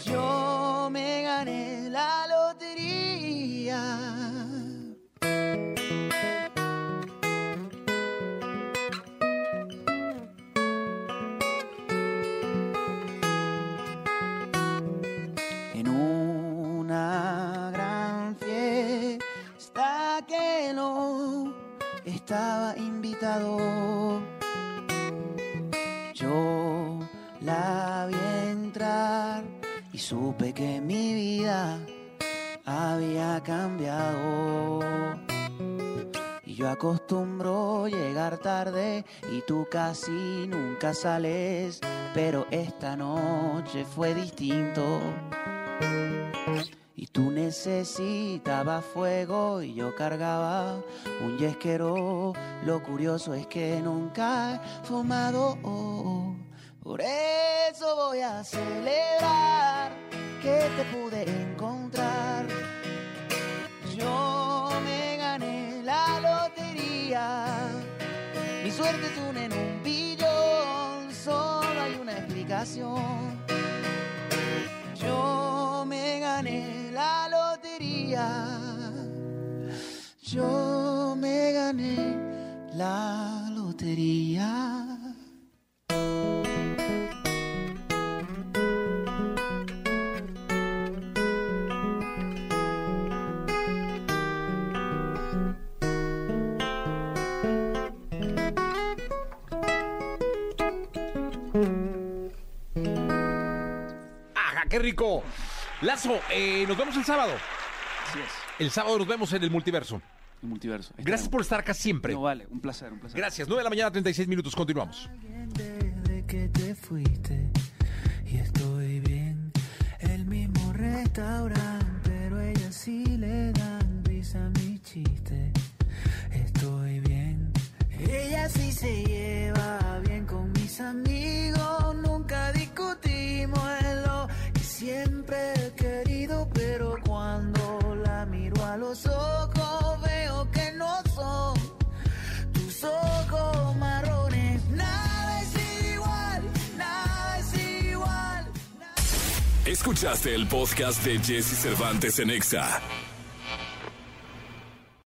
Yo me gané la lotería. Yo la vi entrar y supe que mi vida había cambiado. Y yo acostumbro llegar tarde y tú casi nunca sales, pero esta noche fue distinto. Y tú necesitabas fuego y yo cargaba un yesquero. Lo curioso es que nunca he fumado. Por eso voy a celebrar que te pude encontrar. Yo me gané la lotería. Mi suerte es una en un billón. Solo hay una explicación. Yo me gané la lotería. ¡Ajá, qué rico! Lazo, eh, nos vemos el sábado. El sábado nos vemos en el multiverso. El multiverso. Ahí Gracias por estar acá siempre. No vale, un placer, un placer. Gracias. 9 de la mañana, 36 minutos. Continuamos. Desde que te fuiste y estoy bien. El mismo restaurante, pero ella sí le dan risa a mi chiste. Estoy bien. Ella sí se lleva bien con mis amigos. Nunca discutimos los ojos veo que no son tus ojos marrones. Nada es igual, nada es igual. Escuchaste el podcast de Jesse Cervantes en Exa.